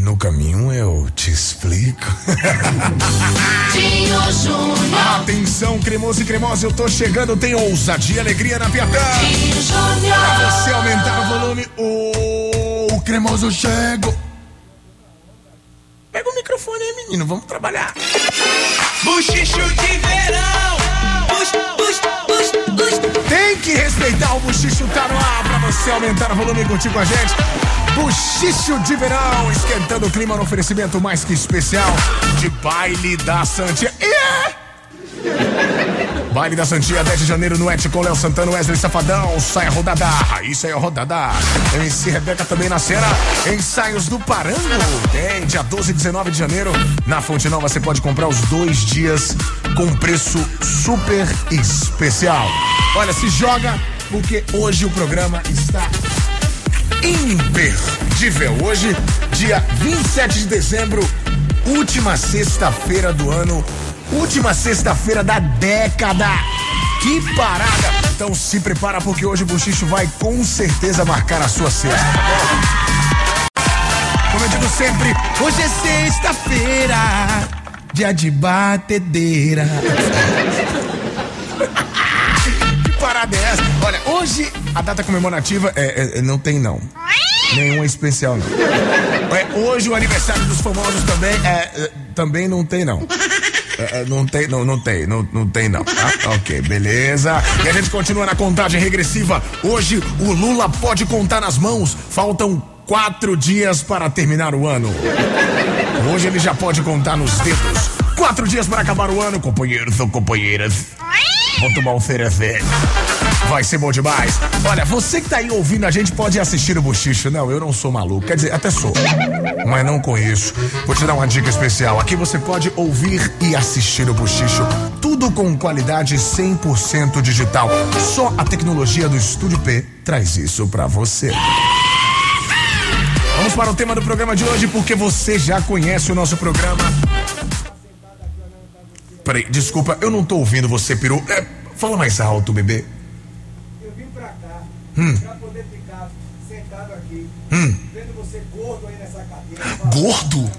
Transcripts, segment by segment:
No caminho eu te explico. Dinho Júnior. Atenção, cremoso e cremosa, eu tô chegando, tem ousadia e alegria na Piatã. Dinho Pra Júnior. você aumentar o volume, o cremoso chego. Pega o microfone aí, menino, vamos trabalhar. Buchicho de verão. Bux. Tem que respeitar o Buchicho tá no ar pra você aumentar o volume e curtir com a gente. Buchicho de verão, esquentando o clima no oferecimento mais que especial de baile da Santia. Yeah! Baile da Santia, 10 de janeiro no Et com Léo Santana, Wesley Safadão, sai a rodada, isso aí é a rodada. MC Rebeca também na cena, ensaios do Parango, tem dia 12 e 19 de janeiro, na Fonte Nova você pode comprar os dois dias com preço super especial. Olha, se joga, porque hoje o programa está imperdível. Hoje, dia 27 de dezembro, última sexta-feira do ano, última sexta-feira da década. Que parada! Então se prepara porque hoje o Buchicho vai com certeza marcar a sua sexta. Como eu digo sempre, hoje é sexta-feira, dia de batedeira. que parada é essa? Olha, hoje a data comemorativa é, é- é- não tem não. Nenhuma especial não. É, hoje o aniversário dos famosos também é, é, também não tem não. É, não tem, não, não tem, não, não tem não. tá? ok, beleza. E a gente continua na contagem regressiva. Hoje o Lula pode contar nas mãos. Faltam quatro dias para terminar o ano. Hoje ele já pode contar nos dedos. Quatro dias para acabar o ano, companheiros ou companheiras. Vou tomar um ferezé. Vai ser bom demais. Olha, você que tá aí ouvindo a gente pode assistir o Bochicho. Não, eu não sou maluco. Quer dizer, até sou. Mas não conheço. Vou te dar uma dica especial. Aqui você pode ouvir e assistir o Bochicho. Tudo com qualidade 100% digital. Só a tecnologia do Estúdio P traz isso pra você. Vamos para o tema do programa de hoje, porque você já conhece o nosso programa. Peraí, desculpa, eu não tô ouvindo você, peru. É, fala mais alto, bebê. Pra cá Hum. pra poder ficar sentado aqui, Hum. vendo você gordo aí nessa cadeira. Gordo?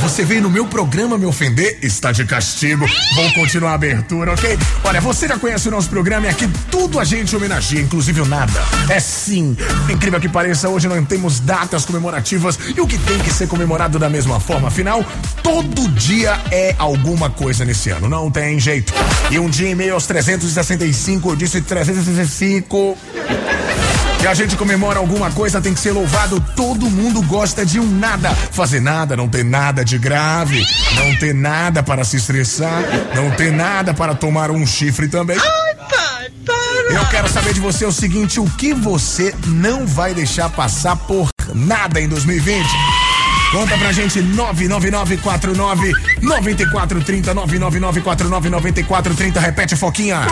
Você veio no meu programa me ofender? Está de castigo. Vou continuar a abertura, ok? Olha, você já conhece o nosso programa e aqui tudo a gente homenageia, inclusive o nada. É sim. Incrível que pareça, hoje não temos datas comemorativas e o que tem que ser comemorado da mesma forma. Afinal, todo dia é alguma coisa nesse ano, não tem jeito. E um dia e meio aos 365, eu disse 365. Que a gente comemora alguma coisa tem que ser louvado. Todo mundo gosta de um nada. Fazer nada, não ter nada de grave, não ter nada para se estressar, não ter nada para tomar um chifre também. Eu quero saber de você o seguinte: o que você não vai deixar passar por nada em 2020? Conta pra gente 99949 9430 99949 9430 repete foquinha.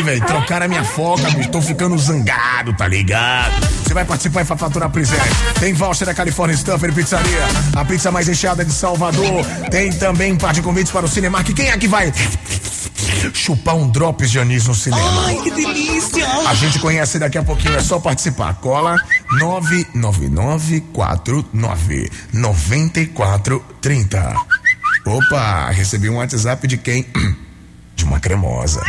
Aí, velho, trocaram a minha foca, bicho. Tô ficando zangado, tá ligado? Você vai participar e vai faturar presente. Tem voucher da California Stuffer Pizzaria, a pizza mais recheada de Salvador. Tem também um par de convites para o Cinemark. Quem é que vai chupar um drops de anis no cinema? Ai, que delícia. A gente conhece daqui a pouquinho, é só participar. Cola 99949 9430. Opa, recebi um WhatsApp de quem? De uma cremosa.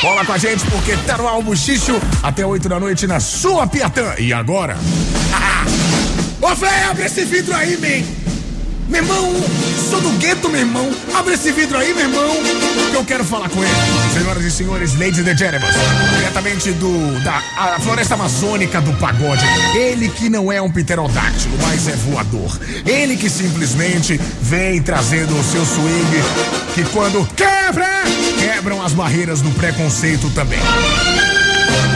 Cola com a gente porque tá no álbum Xixo até 8 da noite na sua Piatã. E agora? Ô, Fé, abre esse vidro aí, man. Meu irmão, sou do gueto, meu irmão. Abre esse vidro aí, meu irmão. Que eu quero falar com ele. Senhoras e senhores, ladies and gentlemen. Diretamente do, da a floresta amazônica do pagode. Ele que não é um pterodáctilo, mas é voador. Ele que simplesmente vem trazendo o seu swing. Que quando quebra, quebram as barreiras do preconceito também.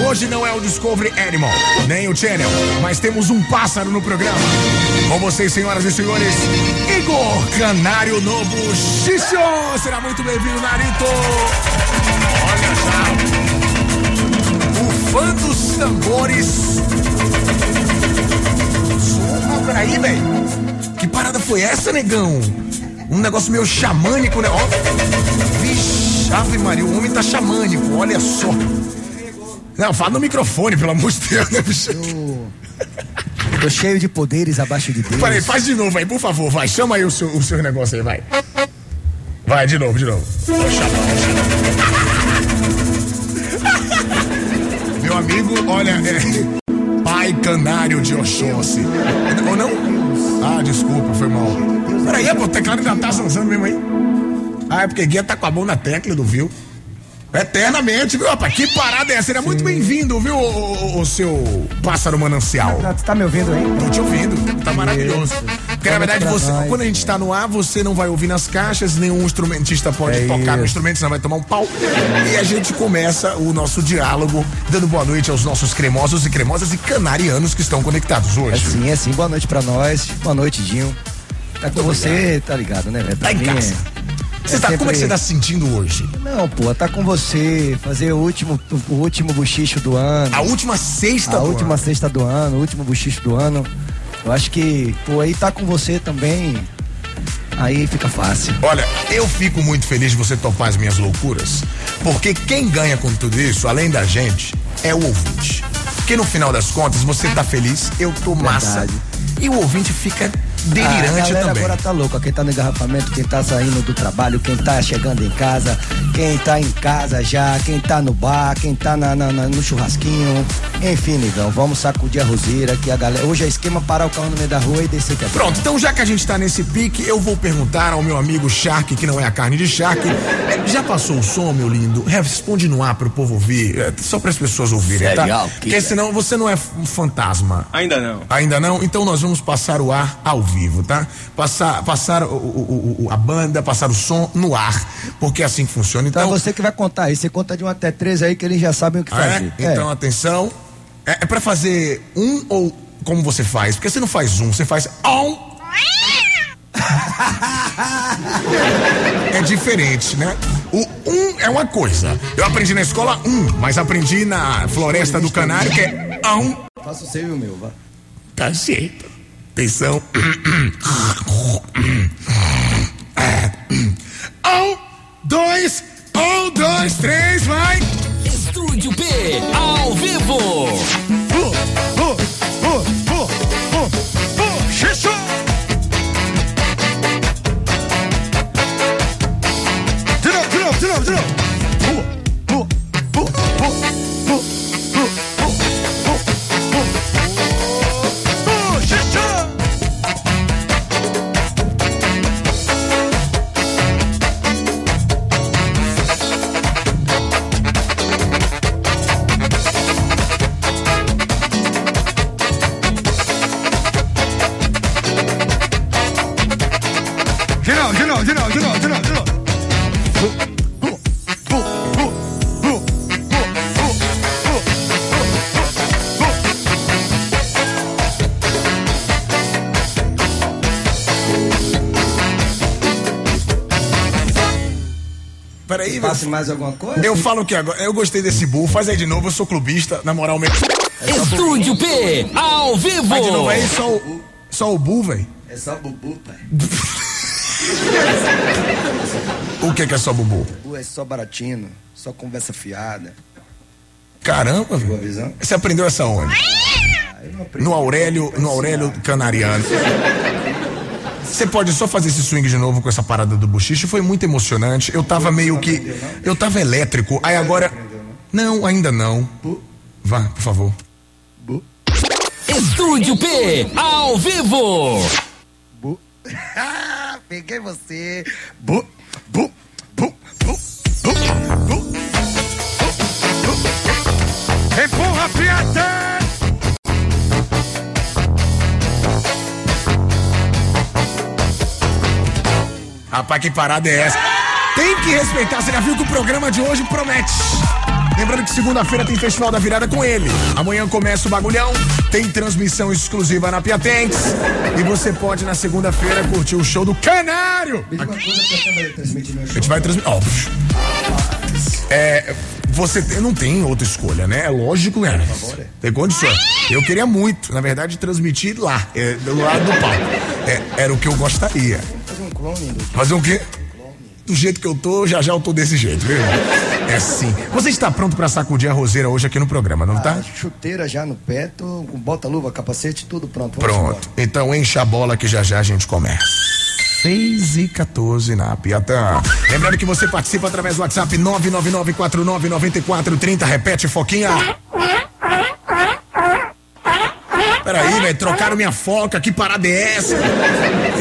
Hoje não é o Discovery Animal, nem o Channel, mas temos um pássaro no programa. Com vocês, senhoras e senhores, Igor Canário no Buchicho. Será muito bem-vindo, Narito. Olha já. O fã dos tambores. Ah, peraí, velho. Que parada foi essa, negão? Um negócio meio xamânico, né? Ó. Vixe, Ave Maria, o homem tá xamânico, olha só. Não, fala no microfone, pelo amor de Deus, né, bicho? Tô cheio de poderes abaixo de Deus. Peraí, faz de novo aí, por favor, vai. Chama aí o seu, o seu negócio aí, vai. Vai, de novo, de novo. Meu amigo, olha, é. Pai Canário de Oxóssi. Ou não? Ah, desculpa, foi mal. Peraí, pô, o teclado ainda tá zanzando mesmo aí. Ah, é porque Guia tá com a mão na tecla do viu. Eternamente, viu, rapaz? Que parada é essa? Seria muito bem-vindo, viu, o, o- o seu pássaro manancial? Tu tá me ouvindo aí? Tô te ouvindo, tá maravilhoso. Porque na verdade, você, quando a gente tá no ar, você não vai ouvir nas caixas, nenhum instrumentista pode É tocar no isso. instrumento, senão vai tomar um pau. E a gente começa o nosso diálogo dando boa noite aos nossos cremosos e cremosas e canarianos que estão conectados É hoje. sim, é sim. Boa noite pra nós. Boa noite, Dinho. Tá com você, tá ligado, né, velho? Tá em casa. é- Você é tá, como é que você sempre- tá se sentindo hoje? Não, pô, tá com você. Fazer o último, o último buchicho do ano. A última sexta A do última ano. sexta do ano, o último buchicho do ano. Eu acho que, pô, aí tá com você também. Aí fica fácil. Olha, eu fico muito feliz de você topar as minhas loucuras, porque quem ganha com tudo isso, além da gente, é o ouvinte. Porque no final das contas, você tá feliz, eu tô massa. Verdade. E o ouvinte fica delirante galera também. agora tá louca. Quem tá no engarrafamento, quem tá saindo do trabalho, quem tá chegando em casa, quem tá em casa já, quem tá no bar, quem tá na, na- na- no churrasquinho. Enfim, negão, vamos sacudir a roseira que a galera. Hoje é esquema parar o carro no meio da rua e descer que é Pronto, então já que a gente tá nesse pique, eu vou perguntar ao meu amigo Shark, que não é a carne de Shark. é, Já passou o som, meu lindo? Responde no ar pro povo ouvir, é, só para as pessoas ouvirem, tá? Serial Porque senão você não é um fantasma. Ainda não. Ainda não? Então nós vamos passar o ar ao vivo, tá? Passar, passar o- o- o- a banda, passar o som no ar, porque é assim que funciona. Então Então, é você que vai contar aí. Você conta de um até três aí que eles já sabem o que Ah, é? fazer. Então atenção. É, é para fazer um ou como você faz? Porque você não faz um, você faz um. É diferente, né? O um é uma coisa. Eu aprendi na escola um, mas aprendi na Floresta do Canário que é um. Faça o seu e o meu, vá. Tá certo. Atenção. Um, dois, um, dois, três, vai! Estúdio P, ao vivo. De novo, de novo, de novo, de novo. De novo, de novo, de novo, de novo, de novo, de novo. Peraí, Passe mais alguma coisa? Eu falo que agora. Eu gostei desse bull. Faz aí de novo, eu sou clubista, na moral mesmo. Estúdio P, ao vivo. Faz de novo aí, só o. Só o bull, velho. É só bubu, pai. O que, que é só bubu? Bubu é só baratino, só conversa fiada. Caramba, velho. Você aprendeu essa onde? Aprendi. No Aurélio, no Aurélio Canariano. Você pode só fazer esse swing de novo com essa parada do bochicho? Foi muito emocionante. Eu tava meio que. Eu tava elétrico. Aí agora. Não, ainda não. Vá, por favor. Estúdio P, ao vivo. Bu. Peguei você. Bu, bu, bu, bu, bu, bu. Empurra, fiata! Rapaz, que parada é essa? Tem que respeitar. Você já viu que o programa de hoje promete. Lembrando que segunda-feira tem Festival da Virada com ele. Amanhã começa o bagulhão, tem transmissão exclusiva na Piatenx. E você pode, na segunda-feira, curtir o show do Canário. Me diga uma coisa que eu também transmitir meu A show. gente vai transmitir. Ó, é, você tem- não tem outra escolha, né? É lógico, né? Tem condições. Eu queria muito, na verdade, transmitir lá, é, do lado do palco. É, era o que eu gostaria. Fazer um clone do Fazer o quê? Do jeito que eu tô, já já eu tô desse jeito, viu? É assim. Você está pronto pra sacudir a roseira hoje aqui no programa, não tá? Ah, chuteira já no pé, tô com bota-luva, capacete, tudo pronto. Vamos Pronto. Então enche a bola que já já a gente começa. 6 e 14 na Piatã. Lembrando que você participa através do WhatsApp 999499430. Repete, Foquinha. Peraí, velho, trocaram minha foca, que parada é essa?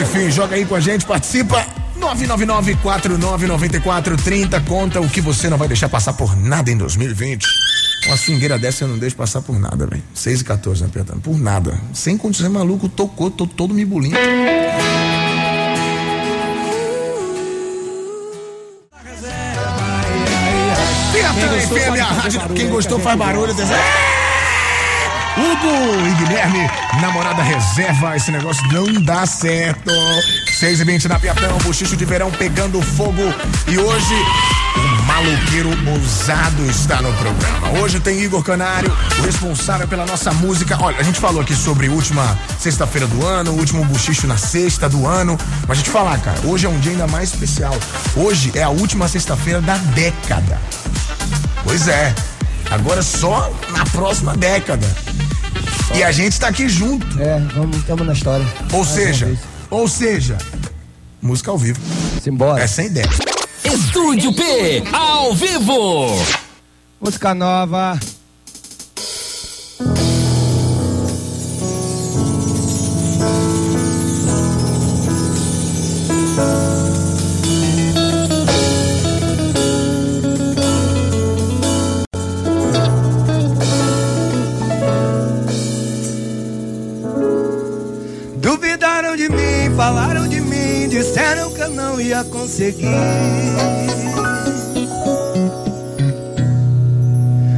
Enfim, joga aí com a gente, participa. 999499430. Conta o que você não vai deixar passar por nada em 2020. Uma swingueira dessa eu não deixo passar por nada, velho. 6 e 14 na Piatã. Por nada. Sem condições, maluco, tocou, tô todo me bulindo. Quem gostou faz barulho. "É!" Hugo e Guilherme, namorada reserva, esse negócio não dá certo. 6 e 20 na Piatão, bochicho de verão pegando fogo. E hoje, o maloqueiro ousado está no programa. Hoje tem Igor Canário, o responsável pela nossa música. Olha, a gente falou aqui sobre última sexta-feira do ano, último bochicho na sexta do ano. Mas a gente falar, cara, hoje é um dia ainda mais especial. Hoje é a última sexta-feira da década. Pois é. Agora só na próxima década. E a gente tá aqui junto. É, vamos, estamos na história. Ou Mais seja, ou seja, música ao vivo. Simbora. É sem ideia. Estúdio P, ao vivo. Música nova. Ia conseguir.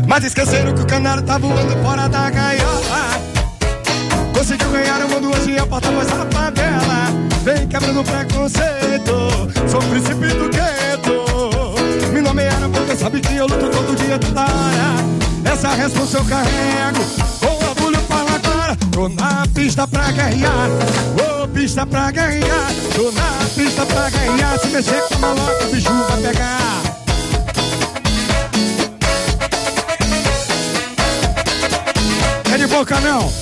Mas esqueceram que o canário tá voando fora da gaiola. Conseguiu ganhar o mundo hoje, a porta mais a favela. Vem quebrando preconceito, sou o príncipe do gueto. Me nomearam porque sabe que eu luto todo dia, toda hora. Essa responsa eu carrego, com orgulho fala agora. Tô na pista pra guerrear, ô pista pra guerrear. Tô na pista pra guerrear, se mexer com a maloca, o bicho vai pegar. É de boca não?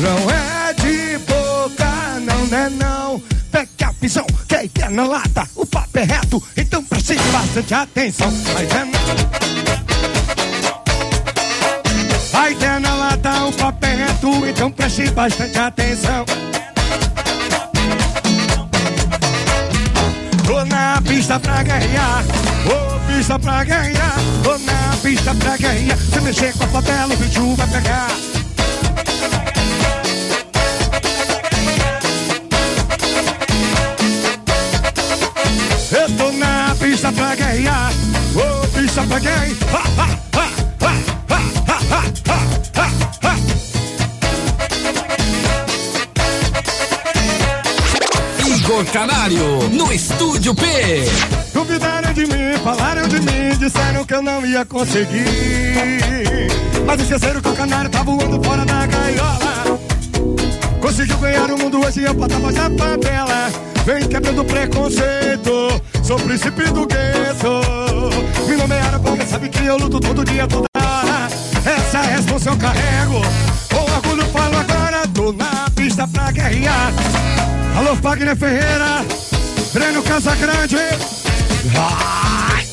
Não é de boca, não, né não. Pega a visão, que a ideia na lata, o papo é reto, então preste bastante atenção. A ideia na... A ideia na lata, o papo é reto, então preste bastante atenção. Pista pra guerrear, ô pista pra guerrear, tô na pista pra guerrear. Se mexer com a favela, o bicho vai pegar. Eu tô na pista pra guerrear, ô pista pra guerrear. Ha, ha, Canário, no Estúdio P. Duvidaram de mim, falaram de mim, disseram que eu não ia conseguir. Mas esqueceram que o canário tá voando fora da gaiola. Conseguiu ganhar o mundo hoje, eu botava já favela. Vem quebrando preconceito, sou príncipe do gueto. Me nomearam porque sabe que eu luto todo dia, toda hora. Essa responsa eu carrego, com orgulho falo agora, tô na pista pra guerrear. Alô, Fagner Ferreira, Breno Casagrande. Vai!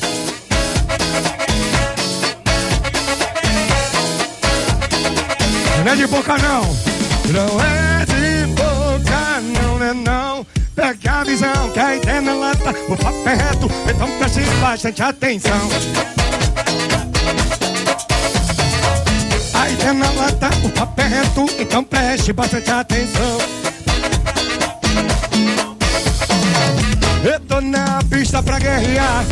Não é de boca não, não é de boca não, né não. Pega a visão que a ideia na lata, o papo é reto, então preste bastante atenção. A ideia na lata, o papo é reto, então preste bastante atenção. Eu tô na pista pra guerrear,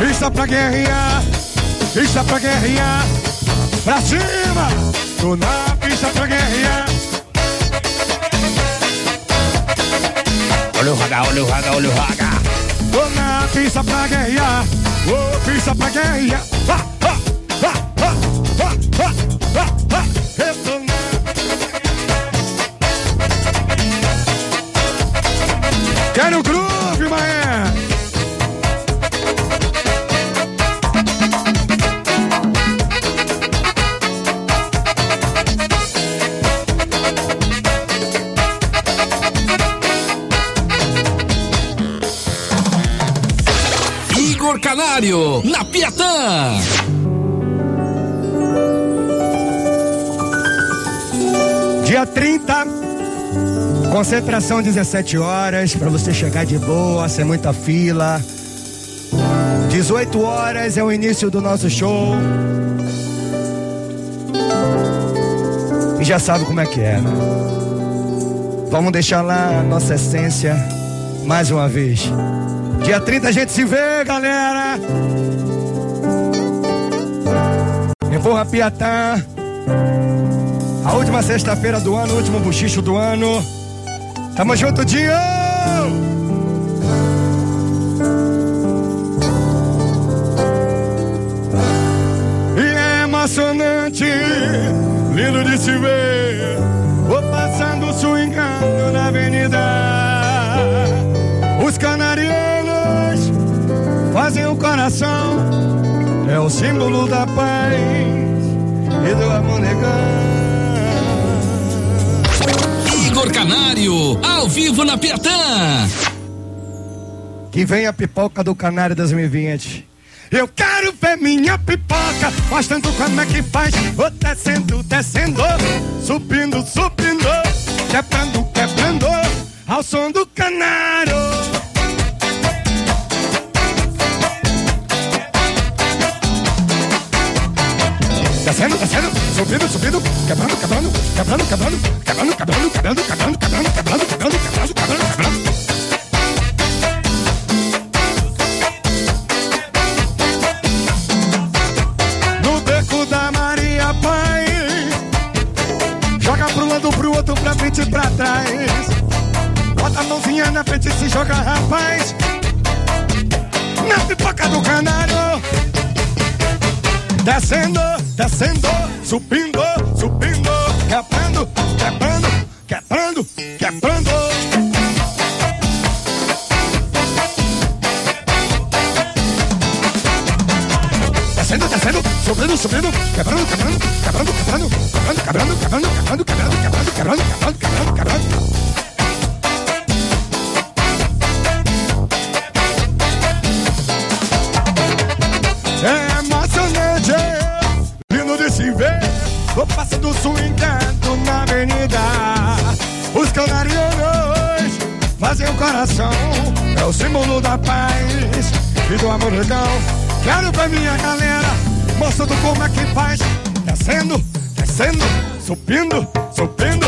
pista pra guerrear. pista pra guerrear. Pra cima, tô na pista pra guerrear. Olha o raga, olha o raga, olha o raga. Tô na pista pra guerrear. Ô, pista pra guerrear. Ah, ah, ah, ah, ah, ah, ah, ah. Eu tô na Quero maé! Igor Canário, na Piatã. Dia 30, concentração 17 horas, pra você chegar de boa, sem muita fila. 18 horas é o início do nosso show. E já sabe como é que é, né? Vamos deixar lá a nossa essência mais uma vez. Dia 30 a gente se vê, galera. Empurra Piatã. A última sexta-feira do ano, o último buchicho do ano. Tamo junto, Dio! E é emocionante, lindo de se ver. Vou passando swingando na avenida. Os canarianos fazem o coração. É o símbolo da paz e do amor negão. Vivo na Piatã. Que vem a pipoca do Canário 2020. Eu quero ver minha pipoca, mostrando como é que faz. Vou descendo, descendo, subindo, subindo, quebrando, quebrando, ao som do canário. Descendo, descendo, subindo, subindo, quebrando, quebrando, quebrando, quebrando, quebrando, quebrando, quebrando, quebrando, quebrando, quebrando, quebrando, quebrando, quebrando, quebrando. no beco da Maria Pai. Joga pro lado, pro outro, pra frente e pra trás. Bota a mãozinha na frente e se joga, rapaz. Na pipoca do canário. Descendo, descendo, subindo, subindo, quebrando, quebrando, quebrando, quebrando. É o símbolo da paz e do amor legal. Quero pra minha galera, mostrando como é que faz. Descendo, descendo, subindo, subindo,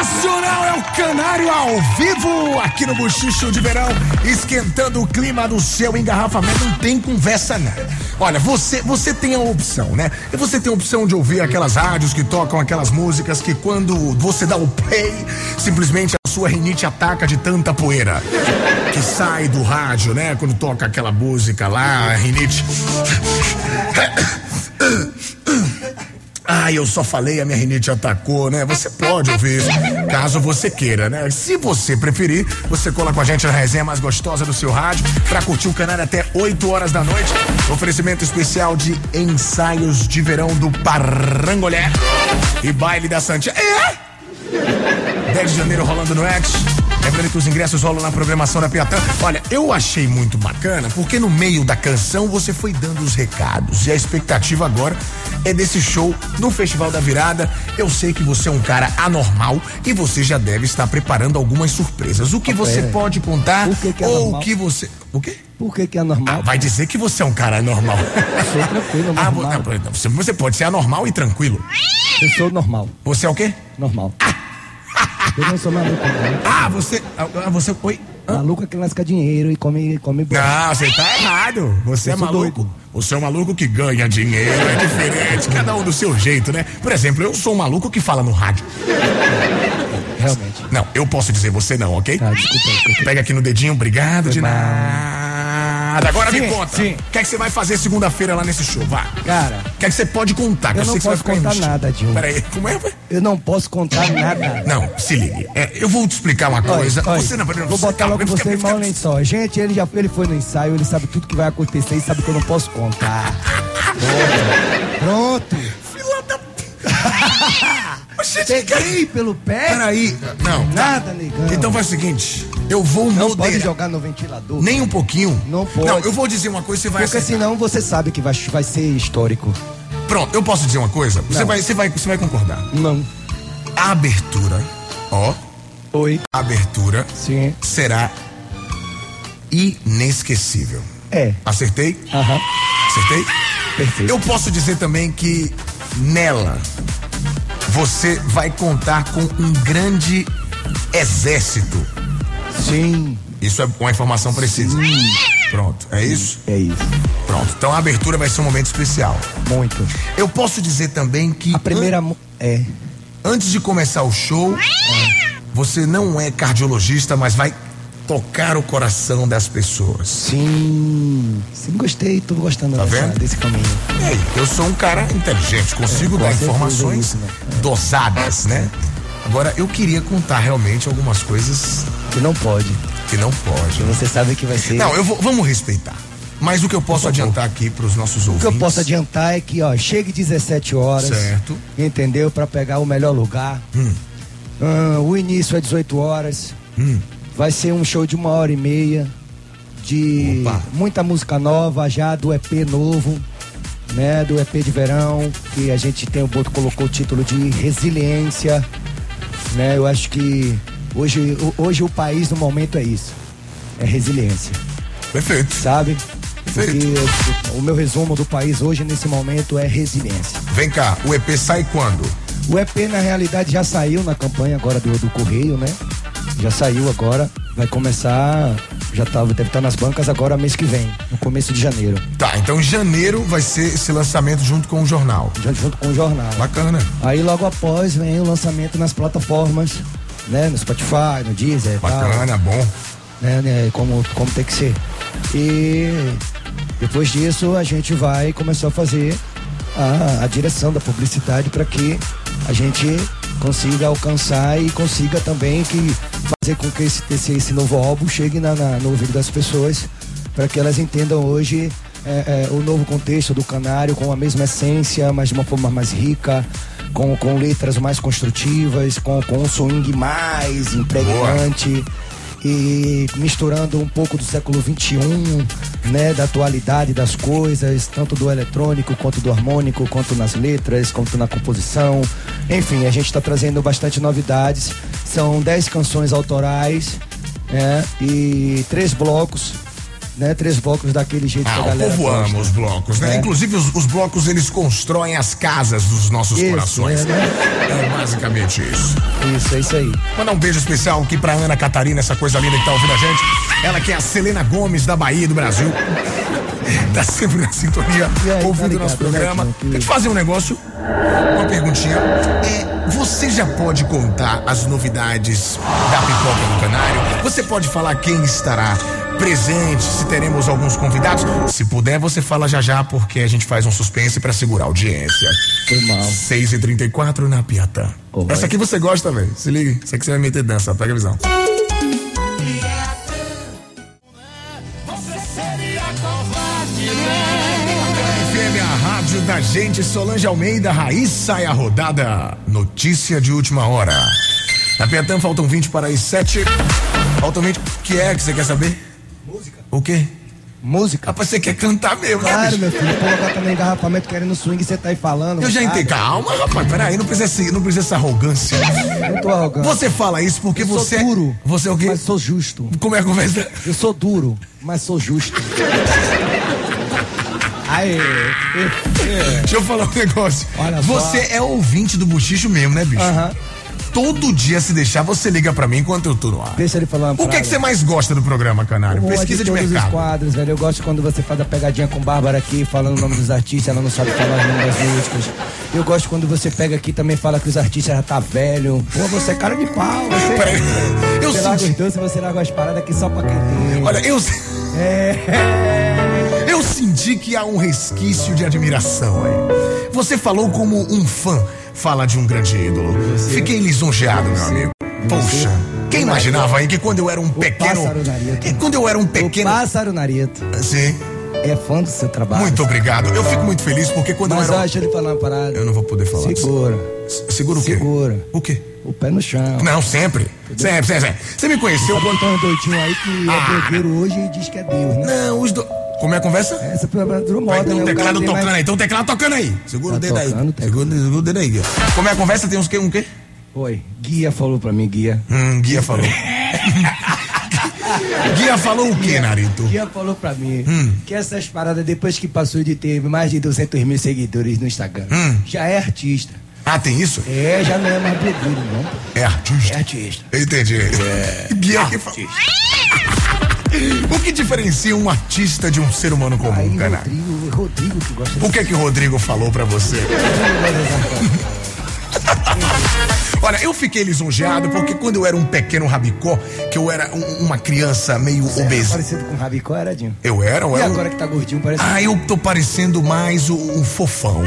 Sensacional é o Canário ao vivo aqui no Buchicho de Verão, esquentando o clima do seu engarrafamento. Não tem conversa não. Olha, você você tem a opção, né? E você tem a opção de ouvir aquelas rádios que tocam aquelas músicas que quando você dá o play, simplesmente a sua rinite ataca de tanta poeira que sai do rádio, né? Quando toca aquela música lá, a rinite. Ah, eu só falei, a minha rinite atacou, né? Você pode ouvir caso você queira, né? Se você preferir, você cola com a gente na resenha mais gostosa do seu rádio pra curtir o canal até 8 horas da noite. Oferecimento especial de ensaios de verão do Parangolé e baile da Santia. É! 10 de janeiro rolando no X. Lembrando que os ingressos rolam na programação da Piatã. Olha, eu achei muito bacana porque no meio da canção você foi dando os recados. E a expectativa agora é desse show no Festival da Virada. Eu sei que você é um cara anormal e você já deve estar preparando algumas surpresas. O que você é. pode contar O que que é ou o normal? que você. O quê? Por que que é normal? Ah, vai dizer que você é um cara anormal. sou tranquilo, Ah, normal. não, você- você pode ser anormal e tranquilo. Eu sou normal, Você é o quê? normal. Eu não sou maluco, não. Ah, você. Ah, você. Oi? Hã? Maluco é que lasca dinheiro e come, come. Não, você tá errado. Você Eu é sou maluco. doido. Você é um maluco que ganha dinheiro, é diferente, cada um do seu jeito, né? Por exemplo, eu sou um maluco que fala no rádio. Realmente. Não, eu posso dizer você não, ok? Tá, desculpa desculpa. Pega aqui no dedinho, obrigado de mal. Nada. Agora me Sim, conta. sim. O que é que você vai fazer segunda-feira lá nesse show? Vá. Cara, O que é que você pode contar? Que Eu sei não posso contar nada, Dilma. Peraí, como é? eu não posso contar nada. Não, se ligue. É, eu vou te explicar uma coisa. olha, você não vou botar calma, logo você mal nem só. Gente, ele já ele foi no ensaio, ele sabe tudo que vai acontecer e sabe que eu não posso contar. Pronto. Pronto. Fila da. Oxe, Peguei pelo pé. Peraí. Não. Nada, negão. Então faz o seguinte, eu vou não moderar. pode jogar no ventilador. Nem um pouquinho. Não pode. Não, eu vou dizer uma coisa, você vai Porque acertar. senão você sabe que vai, vai ser histórico. Pronto, eu posso dizer uma coisa? Você Não. vai, você vai, você vai concordar. Não. A abertura, ó, Oi. a abertura Sim. será inesquecível. É. Acertei? Aham. Acertei? Perfeito. Eu posso dizer também que nela você vai contar com um grande exército. Sim. Isso é uma informação precisa. Pronto, é isso? É isso. Pronto. Então a abertura vai ser um momento especial. Muito. Eu posso dizer também que A primeira. mu- É. an- antes de começar o show, você não é cardiologista, mas vai tocar o coração das pessoas. Sim. Sim, gostei. Tô gostando Tá dessa- desse caminho. E aí, eu sou um cara inteligente, consigo É, dar certeza informações é isso, né? dosadas, né? Agora, eu queria contar realmente algumas coisas Que não pode. que não pode. Que você sabe que vai ser. Não, eu vou, vamos respeitar. Mas o que eu posso adiantar aqui para os nossos O ouvintes. que eu posso adiantar é que, ó, chegue 17 horas. Certo. Entendeu? Pra pegar o melhor lugar. Hum. Ah, o início é 18 horas. Hum. Vai ser um show de uma hora e meia. De Opa. muita música nova já, do EP novo, né? Do EP de verão, que a gente tem, o Boto colocou o título de Resiliência. Né? Eu acho que hoje, o- hoje o país no momento é isso. É resiliência Perfeito. sabe? Perfeito. Porque o meu resumo do país hoje, nesse momento, é resiliência. Vem cá, o EP sai quando? O EP, na realidade, já saiu na campanha agora do, do Correio, né? Já saiu agora, vai começar, já tá, deve estar nas bancas agora mês que vem, no começo de janeiro, Tá, então em janeiro vai ser esse lançamento junto com o jornal. junto com o jornal. Bacana. Aí logo após vem o lançamento nas plataformas, né? No Spotify, no Deezer e tal. Bacana, bom. né, né, como, como tem que ser. E depois disso a gente vai começar a fazer a, a direção da publicidade para que a gente consiga alcançar e consiga também que fazer com que esse, esse, esse novo álbum chegue na, na- no ouvido das pessoas para que elas entendam hoje é, é, o novo contexto do canário com a mesma essência, mas de uma forma mais rica, com, com letras mais construtivas, com, com um swing mais impregnante e misturando um pouco do século XXI, né, da atualidade das coisas, tanto do eletrônico quanto do harmônico, quanto nas letras, quanto na composição. Enfim, a gente está trazendo bastante novidades. São 10 canções autorais, né, e três blocos, né? Três blocos daquele jeito que Ah, a o galera povo gosta. ama os blocos, né? É. Inclusive, os, os blocos, eles constroem as casas dos nossos Isso, corações. é, né? É basicamente isso. Isso, é isso aí. Mandar um beijo especial aqui pra Ana Catarina, essa coisa linda que tá ouvindo a gente. Ela que é a Selena Gomes da Bahia do Brasil. Tá sempre na sintonia, aí, tá ouvindo o ligado, nosso programa. né, Deixa eu te fazer um negócio, uma perguntinha. É, você já pode contar as novidades da pipoca do canário? Você pode falar quem estará presente, se teremos alguns convidados? Se puder, você fala já já, porque a gente faz um suspense pra segurar a audiência. Foi mal. 6h34 na Piatã. Oi. Essa aqui você gosta, velho. Se liga. Isso aqui você vai meter dança, pega a visão. FM, a rádio da gente, Solange Almeida, Raíssa e a rodada. Notícia de última hora. Na Piatã faltam 20 para as 7. Faltam 20. O que é que você quer saber? Música. O quê? Música. Rapaz, você quer cantar mesmo, né, Claro, meu filho. Tá no engarrafamento querendo swing, você tá aí falando. Eu já entendi. Calma, rapaz. Peraí, não precisa, não precisa essa arrogância. Eu tô arrogante. Você fala isso porque Eu sou você. duro. Você é o quê? Mas sou justo. Como é a conversa? Eu sou duro, mas sou justo. Aê. Deixa eu falar um negócio. Olha só. você é ouvinte do buchicho mesmo, né, bicho? Aham. Todo dia, se deixar, você liga pra mim enquanto eu tô no ar. Deixa ele falar uma O que, é que você mais gosta do programa, Canário? Pesquisa de os mercado. quadros, velho. Eu gosto quando você faz a pegadinha com Bárbara aqui, falando o nome dos artistas, ela não sabe falar o nome das músicas. Eu gosto quando você pega aqui e também fala que os artistas já tá velho. Pô, você é cara de pau, você. Peraí, eu você larga os senti. doces, você larga as paradas aqui só pra quem tem. Olha, eu. É. Senti que há um resquício de admiração aí. Você falou como um fã fala de um grande ídolo. Fiquei lisonjeado, meu amigo. Poxa, quem imaginava aí que quando eu era um pequeno. E quando eu era um O pequeno. pássaro Narito Sim, é fã do seu trabalho. muito obrigado. Eu fico muito feliz porque quando Mas eu era. deixa eu lhe falar uma parada. Eu não vou poder falar. Segura. Segura o quê? Segura. O quê? O pé no chão. Não, sempre. Sempre, sempre, sempre. Você me conheceu Tá botando um doidinho aí que Ah. é blogueiro hoje e diz que é Deus, né? Não, os do... Como é a conversa? Essa durou Vai, moda, tem né? um O teclado tocando mais- aí, tem um teclado tocando aí. Segura Tá o dedo aí. tocando, tá. Segura, segura o dedo aí, Guia. Como é a conversa? Tem uns quê? Um quê? Oi, Guia falou pra mim, Guia. Hum, Guia falou. Guia falou o quê, Narito? Guia falou pra mim Hum. que essas paradas, depois que passou de ter mais de 200 mil seguidores no Instagram, Hum. já é artista. Ah, tem isso? É, já não é mais blogueiro, não. É artista. É artista. Entendi. Guia que fala. O que diferencia um artista de um ser humano comum, cara? Rodrigo, Rodrigo que gosta O que é que o Rodrigo falou pra você? Olha, eu fiquei lisonjeado porque quando eu era um pequeno rabicó, que eu era um- uma criança meio É, obesa. parecido com o Rabicó, era Dinho. Eu era, eu E era. um- agora que tá gordinho, parece Ah, eu tô parecendo mais o, um fofão.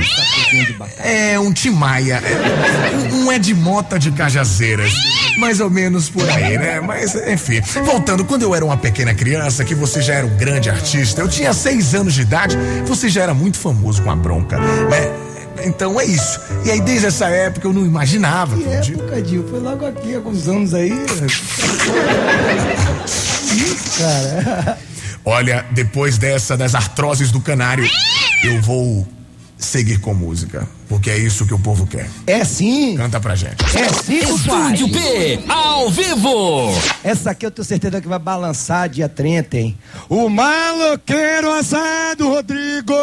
batata. É, um Timaya. É, um, um Ed Mota de Cajazeiras. Mais ou menos por aí, né? Mas, enfim. Voltando, quando eu era uma pequena criança, que você já era um grande artista, eu tinha seis anos de idade, você já era muito famoso com a bronca, né? Então é isso. E aí, desde essa época, eu não imaginava. Que que um dia- época? Foi logo aqui, alguns anos aí. Ih, cara. Olha, depois dessa, das artroses do canário, eu vou seguir com música. Porque é isso que o povo quer. É sim. Canta pra gente. É sim. Estúdio P, ao vivo. Essa aqui eu tenho certeza que vai balançar dia 30, hein? O maloqueiro assado Rodrigo.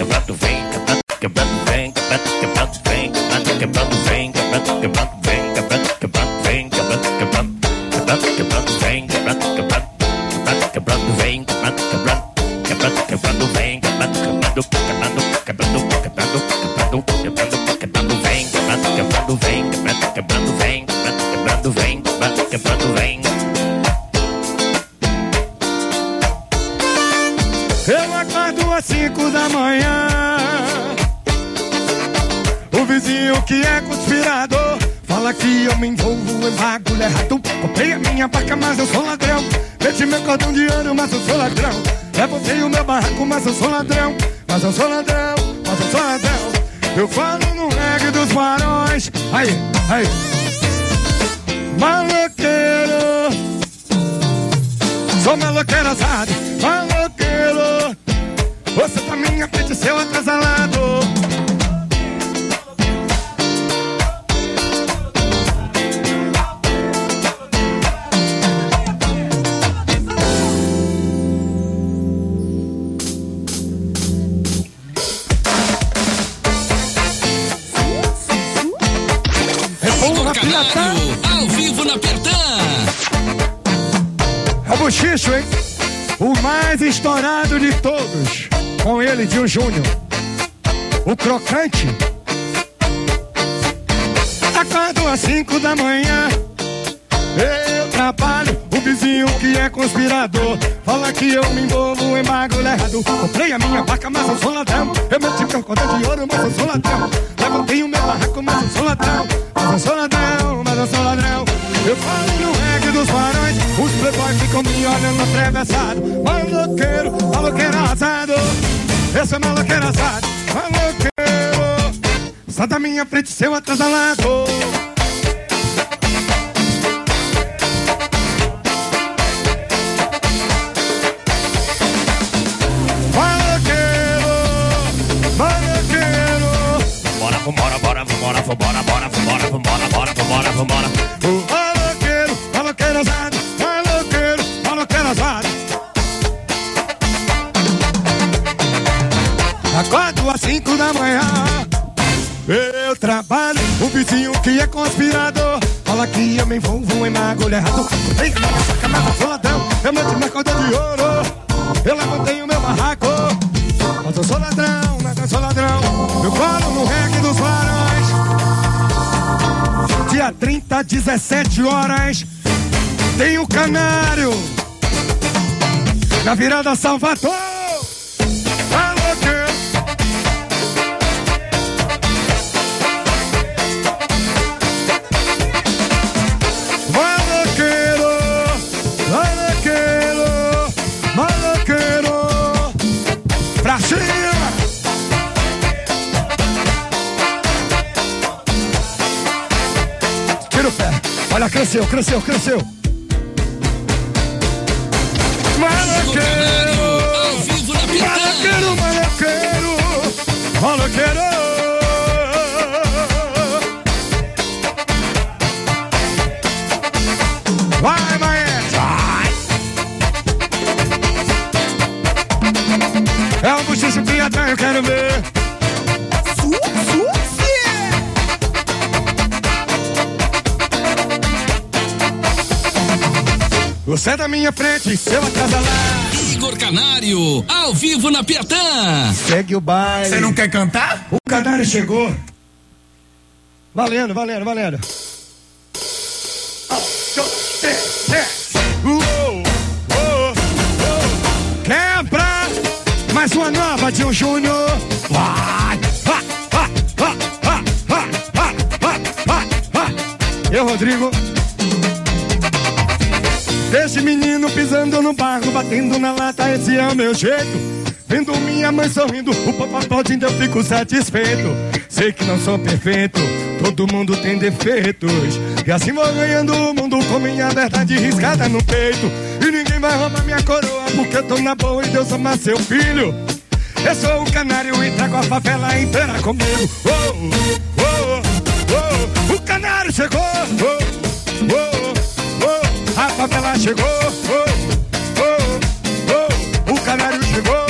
Quebrando, vem, quebrando, vem, mas eu sou ladrão. Mas eu sou ladrão, mas eu sou ladrão. Eu falo no reggae dos barões. Aí, aí. Maloqueiro. Sou maloqueiro assado, maloqueiro. Você tá minha frente, seu atrasalado. Com ele, Dio Júnior. O crocante. Acordo às 5 da manhã. Eu trabalho, o vizinho que é conspirador. Fala que eu me envolvo em bagulho errado. Comprei a minha vaca, mas eu sou ladrão. Eu meti cordão de ouro, mas eu sou ladrão. Levantei o meu barraco, mas eu sou ladrão. Mas eu sou ladrão, mas eu sou ladrão. Eu falo no reggae dos varões Os playboys ficam me olhando atravessado. Maloqueiro, maloqueiro assado Esse é maloqueiro assado Maloqueiro. Sai da minha frente, seu atrasalado que é conspirador. Fala que eu me envolvo em bagulho errado. A minha saca, mas sou ladrão. Eu meti minha corda de ouro. Eu levantei o meu barraco. Mas eu sou ladrão, mas eu sou ladrão. Eu colo no reggae dos varões. Dia 30, 17 horas. Tem o Canário. Na virada Salvador. Cresceu, cresceu, cresceu. Maloqueiro, maloqueiro, maloqueiro, maloqueiro. Você é da minha frente, seu atrasalado. Igor Canário, ao vivo na Piatã. Segue o baile. Você não quer cantar? O canário chegou. Valendo, valendo, valendo. Uou, uou, uou. Quebra mais uma nova de um Júnior. Batendo na lata, esse é o meu jeito. Vendo minha mãe sorrindo, o papai aplaudindo, eu fico satisfeito. Sei que não sou perfeito, todo mundo tem defeitos. E assim vou ganhando o mundo com minha verdade riscada no peito. E ninguém vai roubar minha coroa, porque eu tô na boa e Deus ama seu filho. Eu sou o canário e trago a favela inteira comigo. Oh, oh, oh, o canário chegou. Oh, oh, oh, a favela chegou. Oh, go.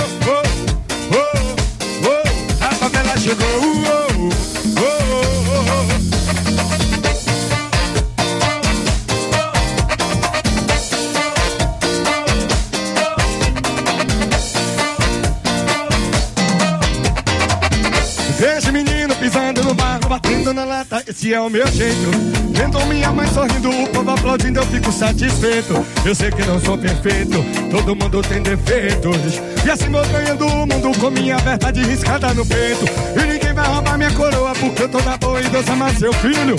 Esse é o meu jeito. Vendo minha mãe sorrindo, o povo aplaudindo, eu fico satisfeito. Eu sei que não sou perfeito, todo mundo tem defeitos. E assim vou ganhando o mundo com minha verdade riscada no peito. E ninguém vai roubar minha coroa, porque eu tô na boa e Deus ama seu filho.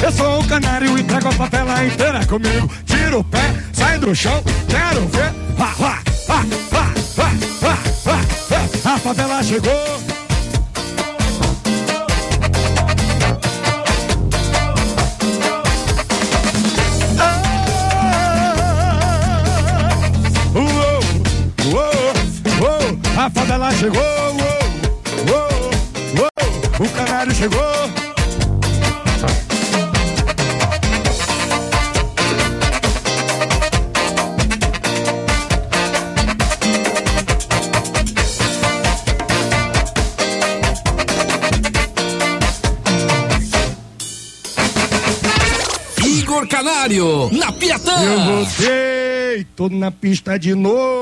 Eu sou o canário e trago a favela inteira comigo. Tira o pé, sai do chão, quero ver. Vá, vá, vá, vá, vá, vá, vá, vá. A favela chegou. A favela chegou, uou, uou, uou, o canário chegou. Igor Canário, na Piatã. Eu voltei, todo na pista de novo.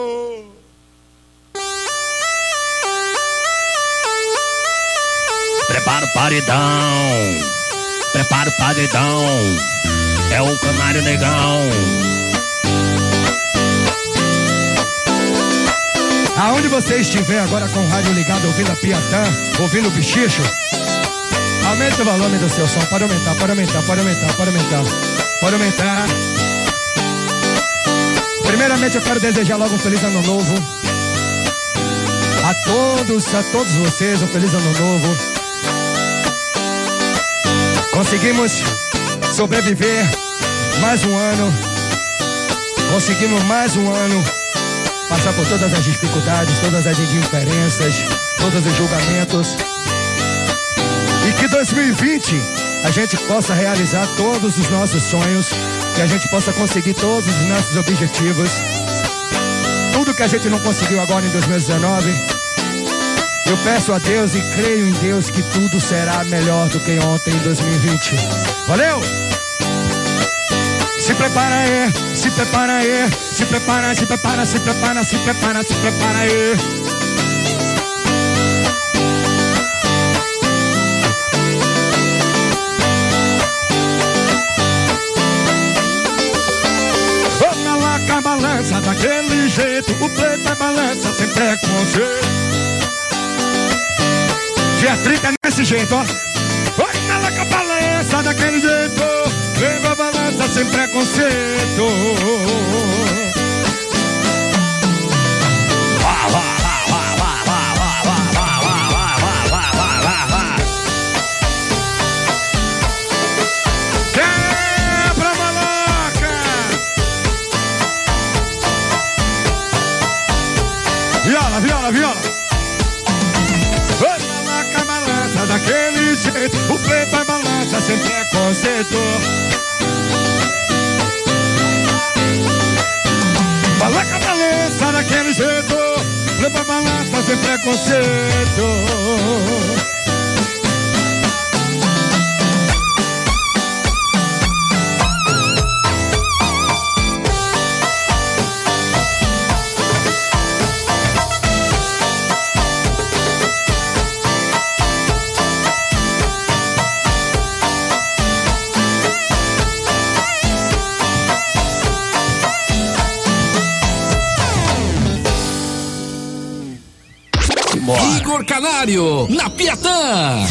Paredão. Prepara o paredão. É o canário negão. Aonde você estiver agora com o rádio ligado, ouvindo a Piatã, ouvindo o bichicho, aumente o volume do seu som. Pode aumentar, pode aumentar, pode aumentar, pode aumentar. Pode aumentar. Primeiramente eu quero desejar logo um feliz ano novo. A todos, a todos vocês, um feliz ano novo. Conseguimos sobreviver mais um ano. Conseguimos mais um ano passar por todas as dificuldades, todas as indiferenças, todos os julgamentos. E que 2020 a gente possa realizar todos os nossos sonhos, que a gente possa conseguir todos os nossos objetivos. Tudo que a gente não conseguiu agora em 2019, eu peço a Deus e creio em Deus que tudo será melhor do que ontem em 2020. Valeu! Se prepara aí, se prepara aí, se prepara, se prepara, se prepara, se prepara, se prepara aí. Ô, balança daquele jeito, o preto é balança sem preconceito. Dia 30 é nesse jeito, ó. Oi, melaca balança daquele jeito, leva balança sem preconceito. Vá, vá, vá, vá, vá, frente, o peito vai é balança sem preconceito. Fala é com a balança daquele jeito, leva é balança sem preconceito. Igor Canário, na Piatã.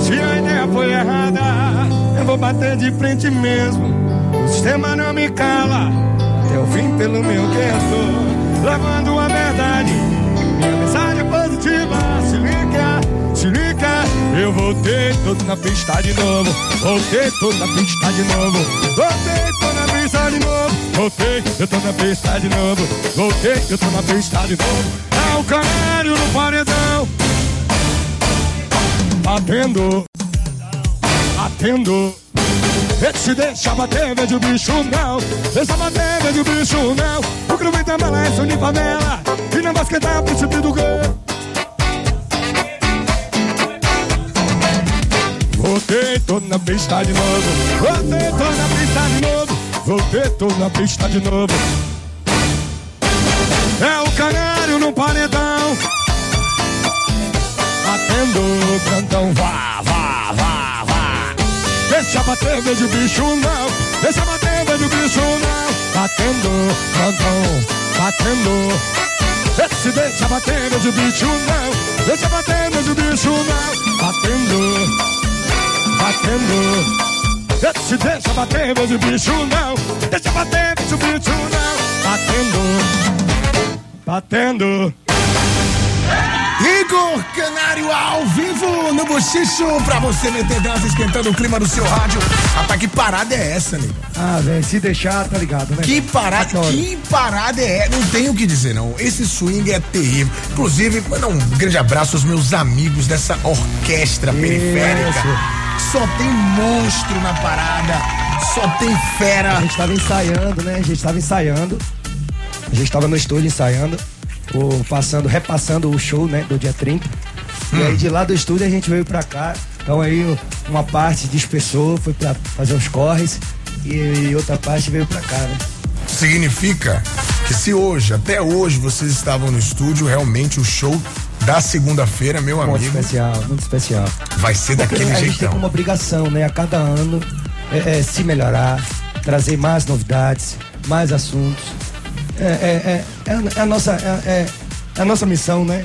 Se a ideia foi errada, eu vou bater de frente mesmo. Pista de novo. Voltei, tô na pista de novo. Voltei, tô na pista de novo. Voltei, eu tô na pista de novo. Voltei, eu tô na pista de novo. É o canário no paredão. Batendo, batendo. Esse deixa bater, vejo o bicho não. Deixa bater, vejo o bicho não. O clube da mala é de favela. E na basquete é o príncipe do gol. Voltei, tô na pista de novo. Voltei, tô na pista de novo. Voltei, tô na pista de novo. É o canário no paredão. Batendo, grandão, vá, vá, vá, vá. Deixa bater, vejo o bicho não. Deixa bater, vejo o bicho não. Batendo, grandão, batendo. Esse deixa bater, vejo o bicho não. Deixa bater, vejo o bicho não. Batendo, batendo. Esse deixa bater, vejo o bicho não. Deixa bater, vejo o bicho não. Batendo, batendo. Igor Canário ao vivo no Bochicho pra você meter dança esquentando o clima do seu rádio. Rapaz, que parada é essa, nego? Ah, velho, se deixar, tá ligado, né? Que parada, Adoro. que parada é? Não tenho o que dizer, não. Esse swing é terrível. Inclusive, manda um grande abraço aos meus amigos dessa orquestra periférica. Só tem monstro na parada, só tem A fera. gente tava ensaiando, né? A gente tava ensaiando. A gente tava no estúdio ensaiando, o, passando, repassando o show, né, do dia 30. E aí de lá do estúdio a gente veio pra cá. Então aí uma parte dispersou, foi pra fazer os corres e, outra parte veio pra cá, né? Significa que se hoje, até hoje, vocês estavam no estúdio, realmente o show da segunda-feira, meu Muito amigo, especial, muito especial. vai ser Porque daquele a gente tem jeitão. como obrigação, né, a cada ano é, é, se melhorar, trazer mais novidades, mais assuntos. É, é, é, é a- é a nossa, é, a nossa missão, né?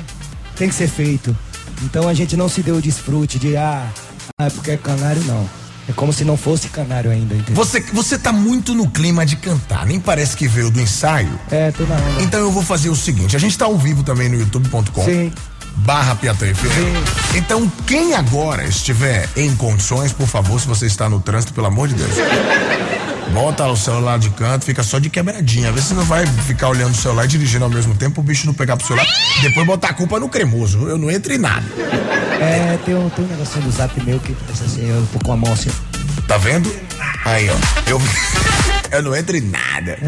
Tem que ser feito. Então a gente não se deu o desfrute de ah, ah, porque é canário, não. É como se não fosse canário ainda, entendeu? Você, você tá muito no clima de cantar, nem parece que veio do ensaio. É, tô na onda. Então eu vou fazer o seguinte, a gente tá ao vivo também no youtube.com Sim. barra Piatã FM. Então quem agora estiver em condições, por favor, se você está no trânsito, pelo amor de Deus, bota o celular de canto, fica só de quebradinha. Vê se não vai ficar olhando o celular e dirigindo ao mesmo tempo, o bicho não pegar pro celular, depois botar a culpa no cremoso. Eu não entro em nada. É, tem um, tem um negocinho do zap meu que parece assim, eu tô com a mão assim. Tá vendo? Aí, ó. Eu, eu não entro em nada.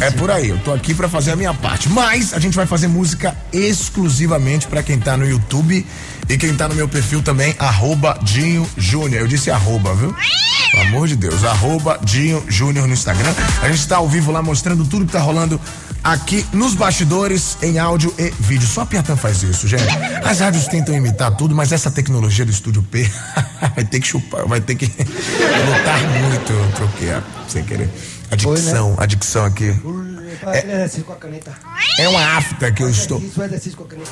É por aí, eu tô aqui pra fazer a minha parte. Mas a gente vai fazer música exclusivamente pra quem tá no YouTube e quem tá no meu perfil também, arroba Dinho Júnior. Eu disse arroba, viu? Pelo amor de Deus, arroba Dinho Júnior no Instagram. A gente tá ao vivo lá mostrando tudo que tá rolando aqui nos bastidores, em áudio e vídeo. Só a Piatã faz isso, gente. As rádios tentam imitar tudo, mas essa tecnologia do Estúdio P vai ter que chupar, vai ter que lutar muito. Eu troquei a- sem querer. A dicção, a dicção aqui. É. É uma afta que eu estou.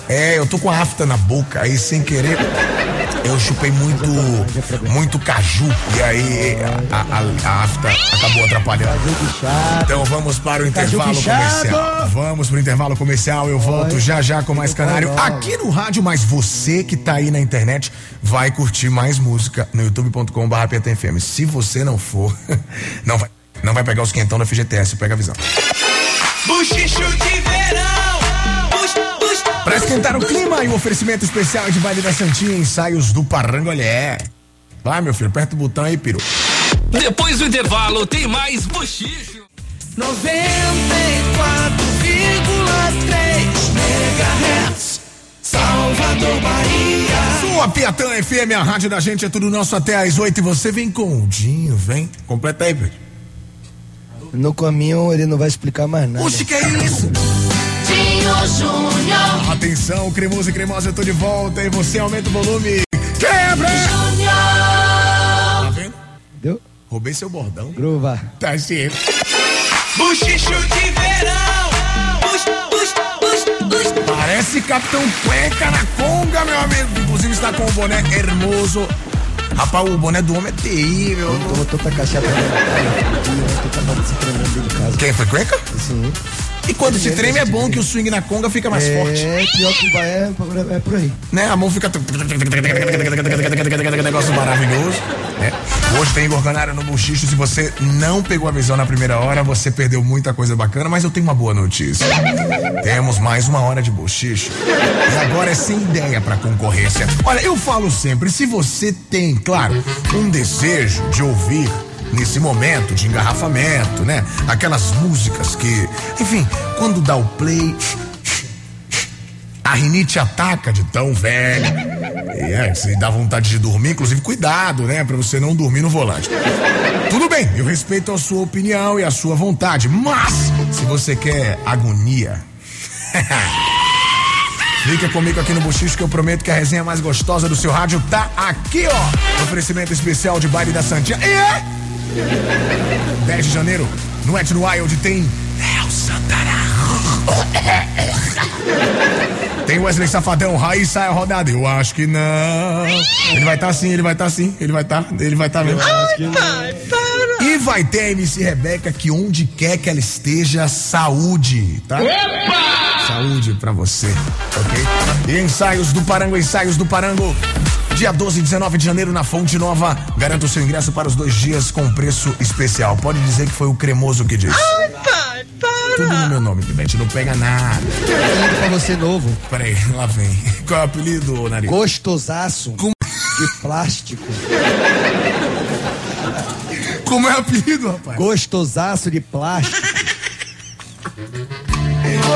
É, eu tô com a afta na boca, aí sem querer eu chupei muito, muito caju e aí a, a- a afta acabou atrapalhando. Então vamos para o intervalo comercial. Vamos para o intervalo comercial. Eu volto já já com mais canário aqui no rádio. Mas você que tá aí na internet vai curtir mais música no youtube.com/barra PTFM. Se você não for, não vai, não vai pegar os quentão da FGTS. Pega a visão. Buchicho de verão. Bux, bux, Para esquentar o clima e o oferecimento especial de baile da Santinha, ensaios do Parangolé. Vai, meu filho, aperta o botão aí, peru. Depois do intervalo, tem mais bochicho. 94,3 MHz. Salvador, Bahia. Sua Piatã FM, a rádio da gente é tudo nosso até às oito e você vem com o Dinho, vem. Completa aí, Pedro. No caminho ele não vai explicar mais nada. Oxe, que é isso? Dinho Júnior, Atenção, cremoso e cremosa, eu tô de volta e você aumenta o volume. Quebra! Júnior, Tá vendo? Deu? Roubei seu bordão. Gruva. Tá certo. Buchicho de verão. Bux. Parece Capitão Cueca na conga, meu amigo. Inclusive está com o boné hermoso. Rapaz, o boné do homem é terrível. Cachaça tremendo dentro de casa. Quem foi Cueca? Sim. E quando se treme é bom que o swing na conga fica mais forte. É, pior que vai, é, é por aí. né? A mão fica. Negócio maravilhoso. né? Hoje tem Igor Canário no Buchicho. Se você não pegou a visão na primeira hora, você perdeu muita coisa bacana, mas eu tenho uma boa notícia. Temos mais uma hora de Buchicho. E agora é sem ideia pra concorrência. Olha, eu falo sempre: se você tem, claro, um desejo de ouvir nesse momento de engarrafamento, né? Aquelas músicas que, enfim, quando dá o play, a rinite ataca de tão velho. E é, se dá vontade de dormir, inclusive cuidado, né, Pra você não dormir no volante. Tudo bem, eu respeito a sua opinião e a sua vontade, mas se você quer agonia, Fica comigo aqui no Buchicho que eu prometo que a resenha mais gostosa do seu rádio tá aqui, ó. Oferecimento especial de baile da Santinha. E é 10 de janeiro, no Ed Wild tem El Santana. Tem Wesley Safadão, Raíssa é a rodada. Eu acho que não. Ele vai estar tá sim, ele vai estar tá sim, ele vai estar, ele vai estar tá mesmo. E vai ter a MC Rebeca que onde quer que ela esteja, saúde, tá? Saúde pra você, ok? E ensaios do Parango, ensaios do Parango. Dia 12 e 19 de janeiro na Fonte Nova. Garanta o seu ingresso para os dois dias com preço especial. Pode dizer que foi o cremoso que disse. Ai, pai, para. Tudo no meu nome, Pivete. Não pega nada. Apelido pra você novo. Peraí, lá vem. Qual é o apelido, Nariz? Gostosaço Como- de plástico. Como é o apelido, rapaz? Gostosaço de plástico.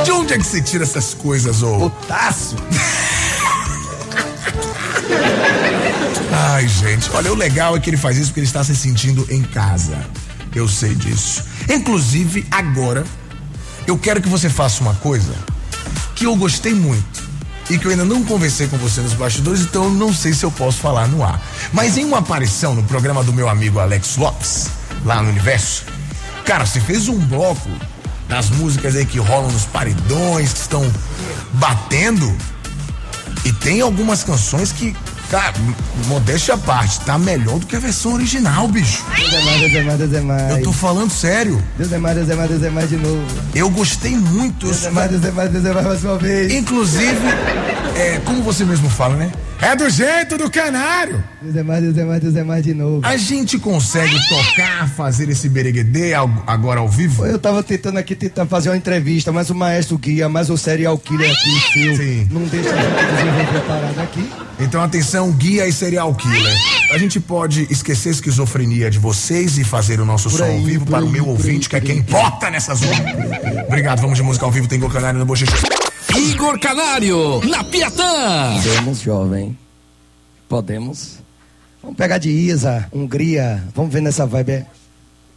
De onde é que você tira essas coisas, ô? Taço. Ai, gente, olha, o legal é que ele faz isso porque ele está se sentindo em casa. Eu sei disso. Inclusive, agora, eu quero que você faça uma coisa que eu gostei muito e que eu ainda não conversei com você nos bastidores, então eu não sei se eu posso falar no ar. Mas em uma aparição no programa do meu amigo Alex Lopes, lá no Universo, cara, você fez um bloco das músicas aí que rolam nos paredões, que estão batendo. E tem algumas canções que, cara, modéstia à parte, tá melhor do que a versão original, bicho. Deus é mais, Deus é mais, Deus é mais. Eu tô falando sério. Deus é mais, Deus é mais, Deus é mais de novo. Eu gostei muito. Deus é mais, Deus é mais, Deus é mais mais uma vez. Inclusive, é, como você mesmo fala, né? É do jeito do canário. Deus é mais, Deus é mais, Deus é mais de novo. A gente consegue tocar, fazer esse bereguedê agora ao vivo? Eu tava tentando aqui tentar fazer uma entrevista, mas o maestro guia, mas o serial killer aqui, seu, Sim. não deixa a gente desenvolver a parada aqui. Então, atenção, guia e serial killer. A gente pode esquecer a esquizofrenia de vocês e fazer o nosso Por som aí, ao vivo para o aí, meu por ouvinte, aí, que é quem importa nessa zona. Obrigado, vamos de música ao vivo, tem Canário no Bochecha. Igor Canário, na Piatã. Podemos, jovem. Podemos. Vamos pegar de Isa, Hungria. Vamos ver nessa vibe.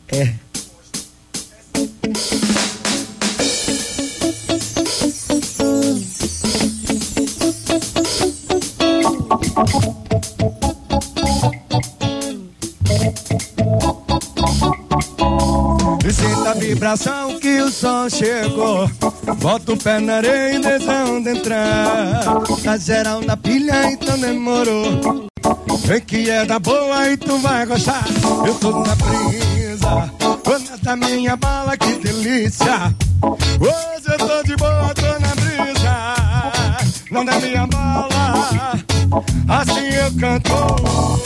É. vibração que o som chegou. Bota o pé na areia e deixa onde entrar. Tá geral na pilha, então demorou. Vem que é da boa e tu vai gostar. Eu tô na brisa. Tô da minha bala, que delícia. Hoje eu tô de boa, tô na brisa. Não da minha bala. Assim eu canto.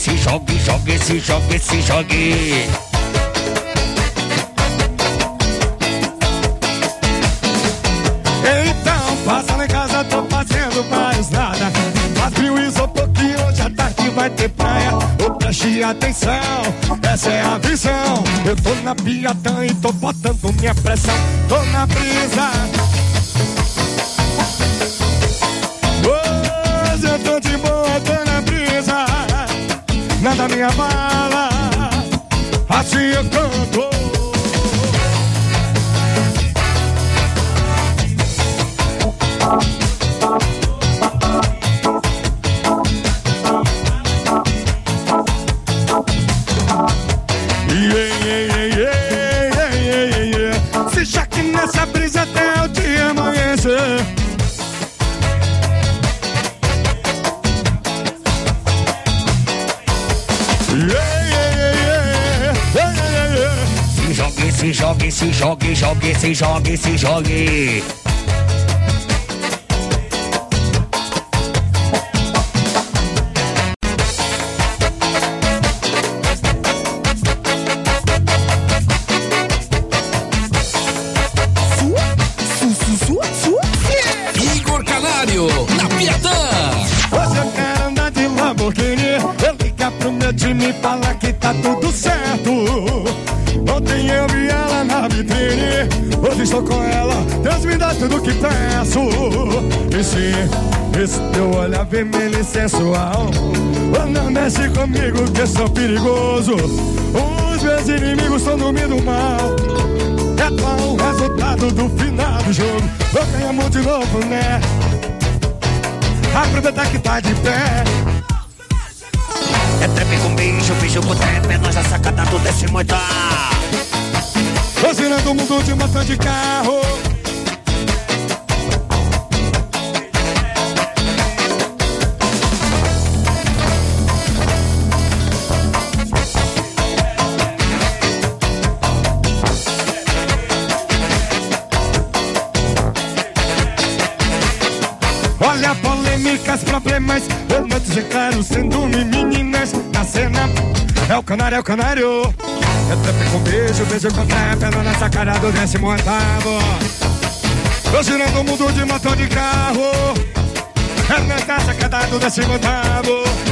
Se jogue, jogue, se jogue, se jogue. Então, passa lá em casa, tô fazendo mais nada. Faz o isopor que hoje à tarde vai ter praia. Ô, preste atenção, essa é a visão. Eu tô na piatã e tô botando minha pressão. Tô na brisa. Nada me abala, assim eu canto. Jogue, se jogue, sou perigoso Os meus inimigos estão dormindo mal É qual o resultado do final do jogo Vou ganhar de novo, né? Aproveita que tá de pé. É trepe com bicho, bicho com trepe, nós a sacada do desce muito. Tô girando o mundo de motor de carro. Polêmicas, problemas, momentos e claro, sendo meninas na cena. É o canário, é o canário. É trap com beijo, beijo com trap, é na sacada do décimo oitavo. Tô girando o mundo de motor de carro. É na sacada do décimo oitavo.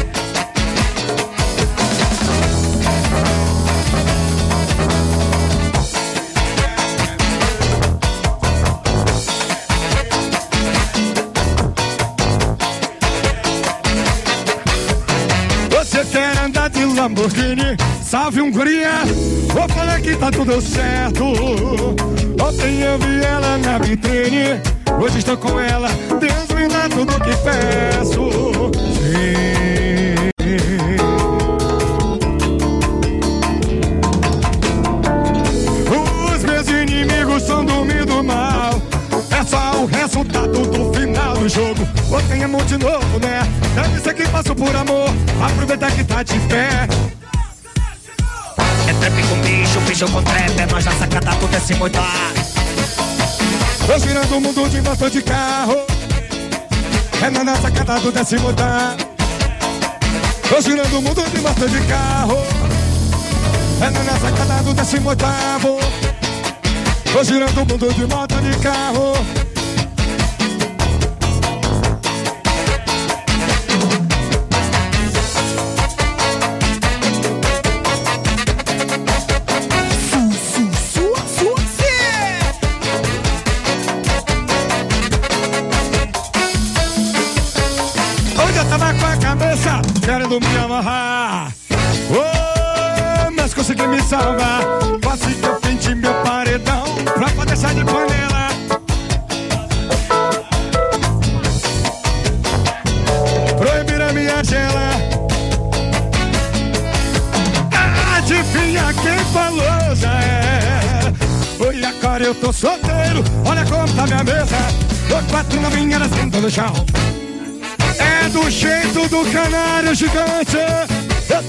Lamborghini? Salve Hungria! Vou falar que tá tudo certo. Ontem eu vi ela na vitrine. Hoje estou com ela. Deus me dá tudo que peço. Sim. Os meus inimigos estão dormindo mal. É só o resultado do final do jogo. Ontem é muito de novo, né? Deve ser que passo por amor. Aproveita que tá de pé. É trap com bicho, bicho com trap, é nós na sacada do décimo oitavo. Tô girando o mundo de motor de carro. É na nossa sacada do décimo oitavo. Tô girando o mundo de motor de carro. É na nossa sacada do décimo oitavo. Tô girando o mundo de moto de carro. Me amarrar. Oh, mas consegui me salvar. Quase que eu penti meu paredão pra poder sair de panela. Proibir a minha gela. Adivinha quem falou já é. Oi, agora eu tô solteiro. Olha como tá minha mesa. Tô quatro novinhas sentando no chão. Do jeito do canário gigante.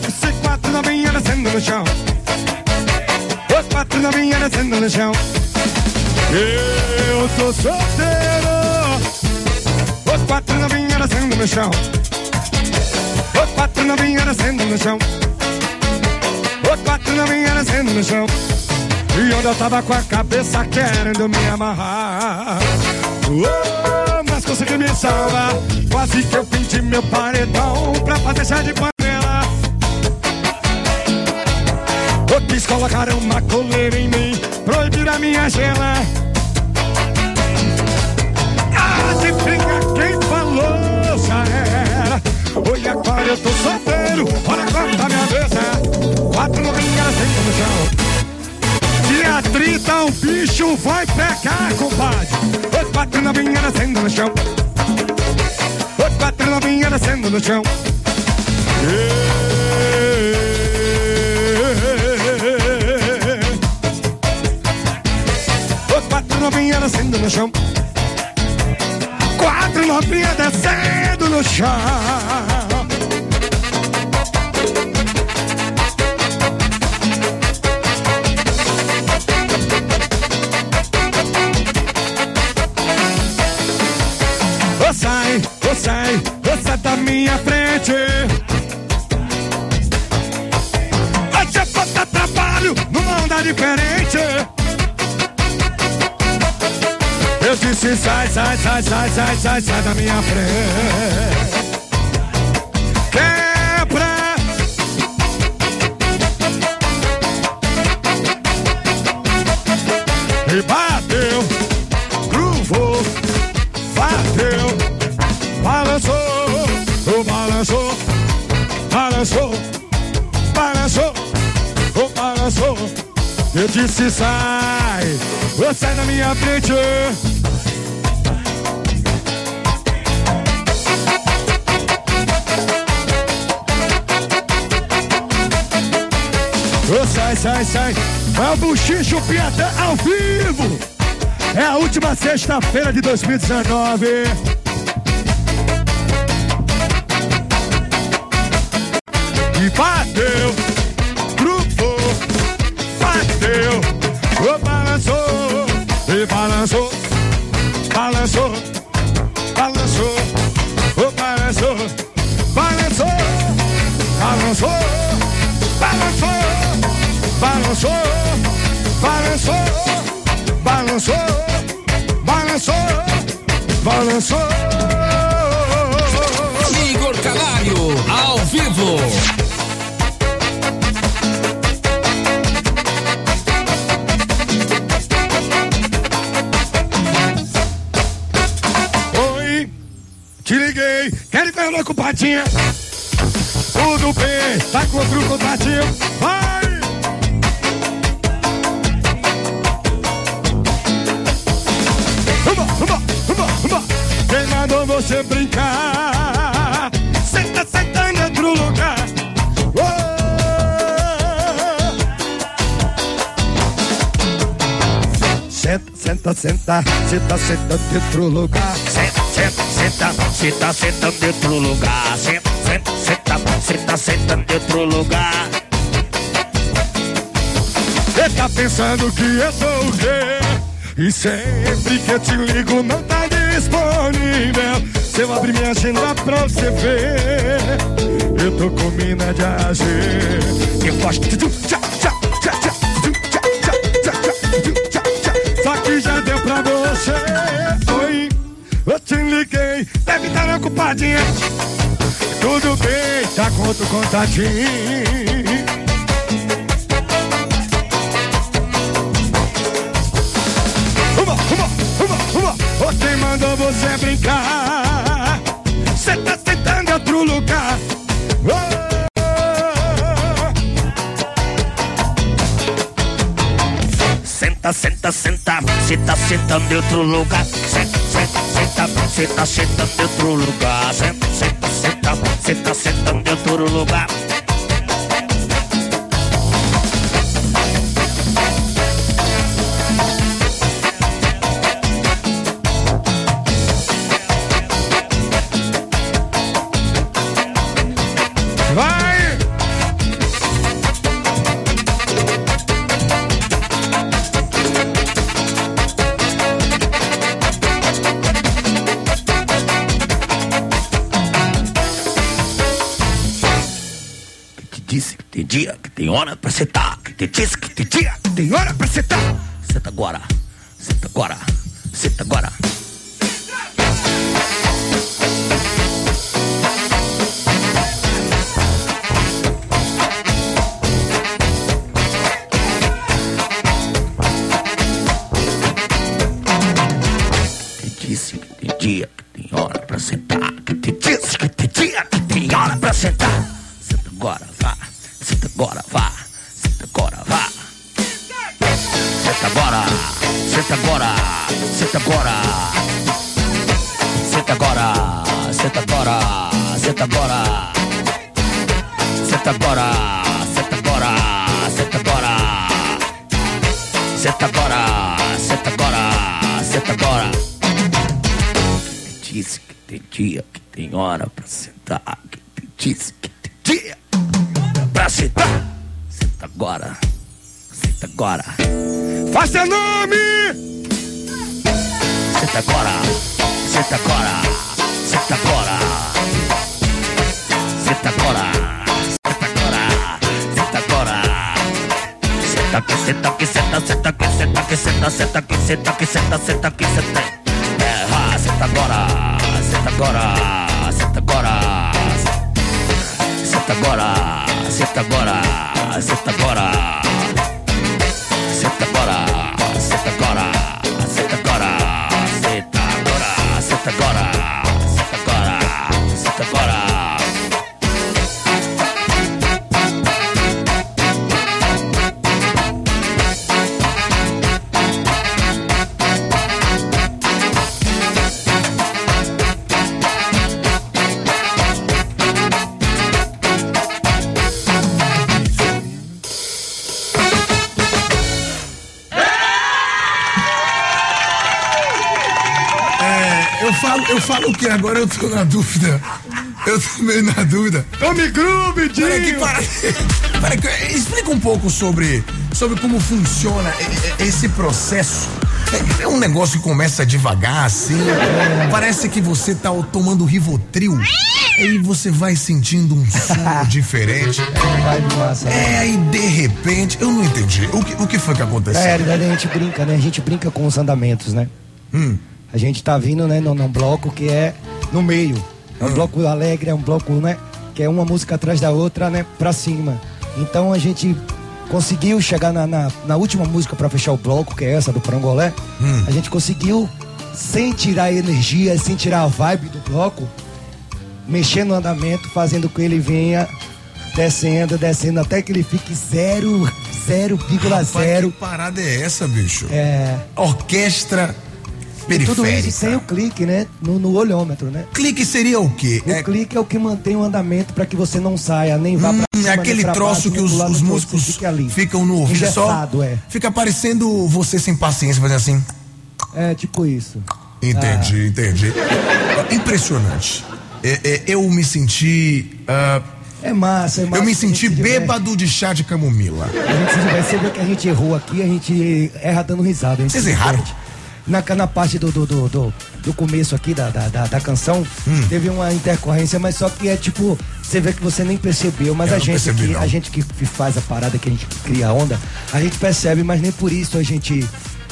Disse quatro novinhas descendo no chão. Os quatro novinhas descendo no chão. Eu tô solteiro. Os quatro novinhas descendo no chão. Os quatro novinhas descendo no chão. Os quatro novinhas descendo no chão. E onde eu tava com a cabeça querendo me amarrar. Oh, me. Quase que eu pedi meu paredão pra fazer chá de panela. Eu quis colocar uma coleira em mim, proibir a minha gela. Adivinha quem falou? Já era. Oi, agora eu tô solteiro. Olha tá minha mesa. Quatro chão. Dia 30 o bicho vai pegar, compadre. Os quatro novinhas descendo no chão. Os quatro novinhas descendo no chão. Os quatro novinhas descendo no chão. Quatro novinhas descendo no chão. Diferente. Eu disse sai, sai, sai, sai, sai, sai, sai da minha frente. Quebra. Disse sai, você sai da minha frente. Ô, sai, sai, sai. É o Buchicho Piatã ao vivo. É a última sexta-feira de 2019. E bateu, balançou, balançou, balançou, balançou, senta, senta, senta, senta em outro lugar. Senta, senta, senta, senta, senta em outro lugar. Senta, senta, senta, senta, senta em outro lugar. Você tá pensando que eu sou o quê? E sempre que eu te ligo não tá disponível. Se eu abrir minha agenda pra você ver, eu tô com mina de agir. Eu gosto de tu, você. Oi, eu te liguei, deve estar ocupadinha. Tudo bem, tá com outro contatinho. Uma, uma, uma, uma. Quem mandou você brincar? Senta, senta em outro lugar. Senta, senta, senta, senta, senta em outro lugar. Senta, senta, senta, senta, senta em outro lugar. Tem hora pra sentar. Que te diz que te tira. Tem hora pra sentar. Senta agora. Senta agora. Senta agora. Eu falo, o que agora eu tô na dúvida. Eu tô meio na dúvida. Tome Peraí, que Dinho! para... Peraí, que- explica um pouco sobre, sobre como funciona e- e- esse processo É, é um negócio que começa devagar, assim. Parece que você tá tomando Rivotril. Aí você vai sentindo um som diferente. É, aí de repente, eu não entendi. O que, o que foi que Na aconteceu? realidade a gente brinca, né? A gente brinca com os andamentos, né? Hum. A gente tá vindo, né, num, num bloco que é no meio. É Hum. um bloco alegre, é um bloco, né? Que é uma música atrás da outra, né? Pra cima. Então a gente conseguiu chegar na, na, na última música pra fechar o bloco, que é essa do Parangolé. Hum. A gente conseguiu, sem tirar a energia, sem tirar a vibe do bloco, mexer no andamento, fazendo com que ele venha descendo, descendo, até que ele fique zero, Rapaz, 0,0. que parada é essa, bicho? É, Orquestra e tudo periférica. isso sem o clique, né? No, no olhômetro, né? Clique seria o quê? O É, clique é o que mantém o andamento para que você não saia, nem vá pra hum, cima, é nem aquele pra troço baixo, que os, os músicos fica ficam no ouvido só. É. Fica parecendo você sem paciência, fazendo assim. É, tipo isso. Entendi, entendi. Impressionante. É, é, eu me senti. ah, É massa, é massa. eu me senti bêbado de chá de camomila. A gente vê que a gente errou aqui, a gente erra dando risada. Vocês erraram? diverte. Na, na parte do, do, do, do, começo aqui da, da, da, da canção, Hum. teve uma intercorrência, mas só que é tipo, você vê que você nem percebeu, mas Eu a gente, percebi, que, não. a gente que faz a parada, que a gente cria a onda, a gente percebe, mas nem por isso a gente,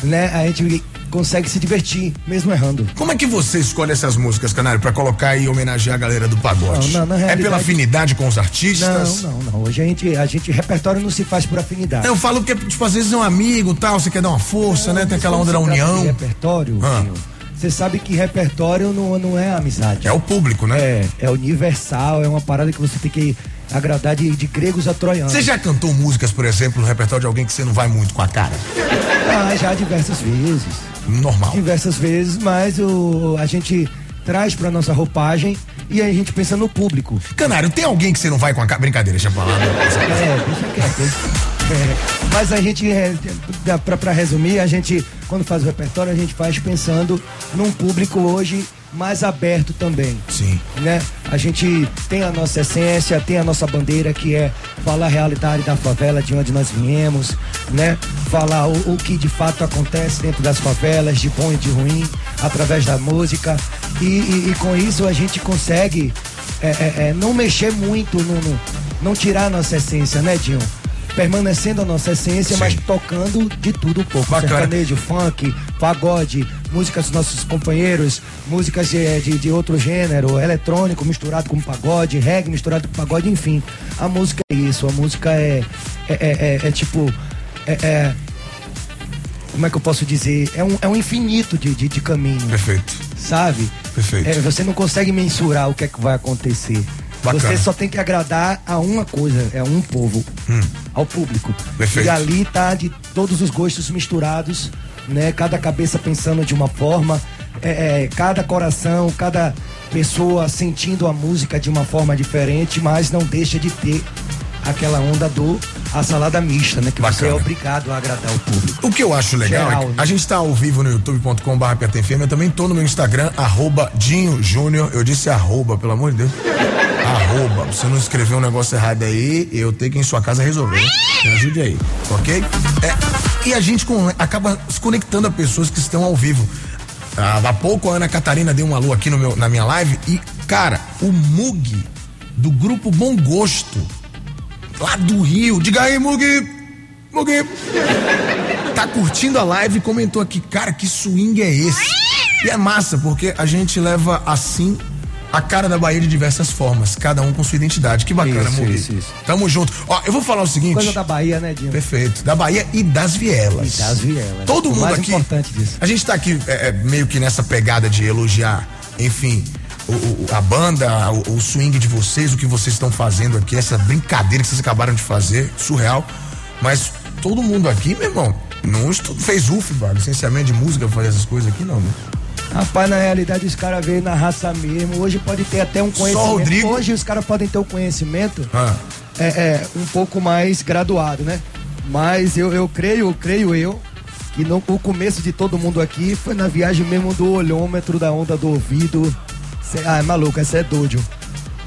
né, a gente consegue se divertir, mesmo errando. Como é que você escolhe essas músicas, Canário, pra colocar e homenagear a galera do pagode? Não, não, É pela afinidade com os artistas? Não, não, não. Hoje a gente, a gente, repertório não se faz por afinidade. Eu falo que, tipo, às vezes é um amigo tal, você quer dar uma força, né? Tem aquela onda da união. repertório, Ah. Dinho, você sabe que repertório não, não é amizade. É o público, né? É, é universal, é uma parada que você tem que agradar de, de gregos a troianos. Você já cantou músicas, por exemplo, no repertório de alguém que você não vai muito com a cara? Ah, já diversas vezes. Normal. Diversas vezes, mas o, a gente traz pra nossa roupagem e aí a gente pensa no público. Canário, tem alguém que você não vai com a cara? Brincadeira, deixa eu falar. É, deixa quieto. Mas a gente, pra, pra resumir, a gente, quando faz o repertório, a gente faz pensando num público hoje mais aberto também. Sim. Né? A gente tem a nossa essência, tem a nossa bandeira que é falar a realidade da favela, de onde nós viemos, né? Falar o, o que de fato acontece dentro das favelas, de bom e de ruim, através da música. E, e- e com isso a gente consegue é, é, é, não mexer muito, no, no- não tirar a nossa essência, né, Dinho? Permanecendo a nossa essência, Sim. mas tocando de tudo um pouco. Bacana. Sertanejo, funk, pagode, músicas dos nossos companheiros, músicas de, de, de outro gênero, eletrônico misturado com pagode, reggae misturado com pagode, enfim. A música é isso, a música é, é, é, é- é tipo. É, é- como é que eu posso dizer? É um, é um infinito de, de, de caminho, Perfeito. sabe? Perfeito. É, você não consegue mensurar o que é que vai acontecer. Bacana. Você só tem que agradar a uma coisa, é um povo, ao público. Hum. Perfeito. E ali tá de todos os gostos misturados, né? Cada cabeça pensando de uma forma, é, é, cada coração, cada pessoa sentindo a música de uma forma diferente, mas não deixa de ter aquela onda do a salada mista, né? Que você Bacana. é obrigado a agradar o público. O que eu acho legal Geral, é que né? a gente tá ao vivo no youtube.com.br PTFM. Eu também tô no meu Instagram, arroba Dinho Júnior. Eu disse arroba, pelo amor de Deus. Arroba. Você não escrever um negócio errado aí, eu tenho que ir em sua casa resolver. Me ajude aí, ok? É, e a gente con- acaba se conectando a pessoas que estão ao vivo. Ah, há pouco a Ana Catarina deu um alô aqui no meu, na minha live e, cara, o Mug do grupo Bom Gosto, lá do Rio. Diga aí, Mug! Mug! tá curtindo a live e comentou aqui, cara, que swing é esse? E é massa, porque a gente leva assim a cara da Bahia de diversas formas, cada um com sua identidade. Que bacana, Isso, Mugi. isso, isso. Tamo junto. Ó, eu vou falar o seguinte. Coisa da Bahia, né, Dinho? Perfeito. Da Bahia e das vielas. E das vielas. Todo O mundo mais aqui. importante disso. A gente tá aqui é, é, meio que nessa pegada de elogiar, enfim, o- o- a banda, o, o swing de vocês, o que vocês estão fazendo aqui, essa brincadeira que vocês acabaram de fazer, surreal. Mas todo mundo aqui, meu irmão, não estu- fez UFBA, licenciamento de música, fazer essas coisas aqui, não, né? Rapaz, na realidade os caras veio na raça mesmo. Hoje pode ter até um conhecimento. Rodrigo? Hoje os caras podem ter um conhecimento Ah. é, é, um pouco mais graduado, né? Mas eu, eu creio, creio eu, que no, o começo de todo mundo aqui foi na viagem mesmo do olhômetro, da onda do ouvido. Ah, é maluco, essa é doido.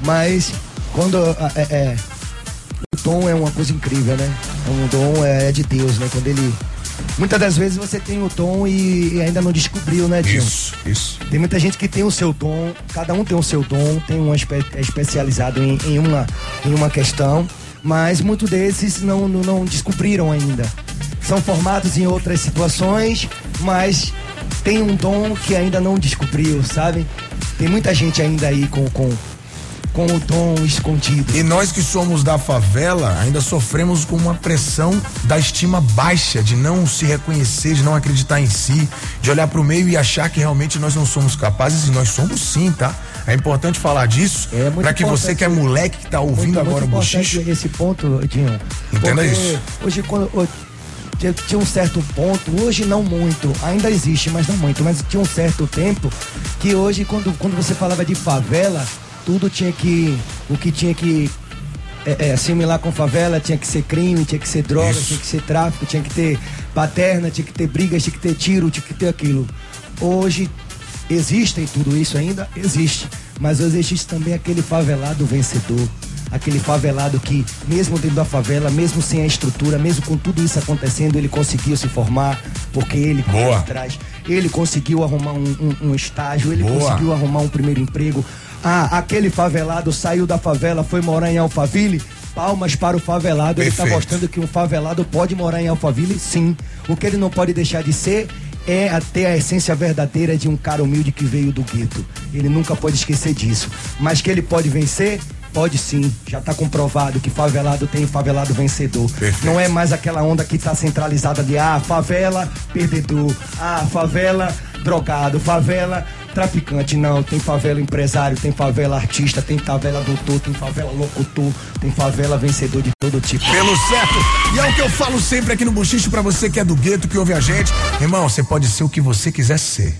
Mas quando ah, é, é, o tom é uma coisa incrível, né? É um dom é, de Deus, né? Quando ele muitas das vezes você tem o dom e, e ainda não descobriu, né, Dinho? Isso, isso. Tem muita gente que tem o seu dom, cada um tem o seu dom, tem um espe é especializado em, em uma, em uma questão, mas muitos desses não, não, não descobriram ainda. São formados em outras situações, mas tem um dom que ainda não descobriu, sabe? Tem muita gente ainda aí com, com, com o dom escondido. E nós que somos da favela ainda sofremos com uma pressão da estima baixa, de não se reconhecer, de não acreditar em si, de olhar para o meio e achar que realmente nós não somos capazes e nós somos sim, tá? É importante falar disso É para que você que é moleque que tá ouvindo muito, agora o muito bochicho, importante esse ponto, Dinho. Entenda isso. Hoje, quando. Tinha- Tinha um certo ponto, hoje não muito, ainda existe, mas não muito, mas tinha um certo tempo que hoje, quando, quando você falava de favela, tudo tinha que. O que tinha que é, é, assimilar com favela tinha que ser crime, tinha que ser droga, Isso. tinha que ser tráfico, tinha que ter paterna, tinha que ter brigas, tinha que ter tiro, tinha que ter aquilo. Hoje existem tudo isso ainda? Existe. Mas hoje existe também aquele favelado vencedor. Aquele favelado que, mesmo dentro da favela, mesmo sem a estrutura, mesmo com tudo isso acontecendo, ele conseguiu se formar, porque ele correu Boa. atrás. Ele conseguiu arrumar um, um- um estágio, ele Boa. conseguiu arrumar um primeiro emprego. Ah, aquele favelado saiu da favela, foi morar em Alphaville. Palmas para o favelado. Ele está Perfeito. mostrando que um favelado pode morar em Alphaville, sim. O que ele não pode deixar de ser é a- ter a essência verdadeira de um cara humilde que veio do gueto. Ele nunca pode esquecer disso. Mas que ele pode vencer? Pode sim. Já está comprovado que favelado tem favelado vencedor. Perfeito. Não é mais aquela onda que está centralizada de ah, favela, perdedor. Ah, favela, drogado. Favela, traficante. Não, tem favela empresário, tem favela artista, tem favela doutor, tem favela locutor, tem favela vencedor de todo tipo. pelo certo. E é o que eu falo sempre aqui no Bochicho pra você que é do gueto, que ouve a gente. Irmão, você pode ser o que você quiser ser.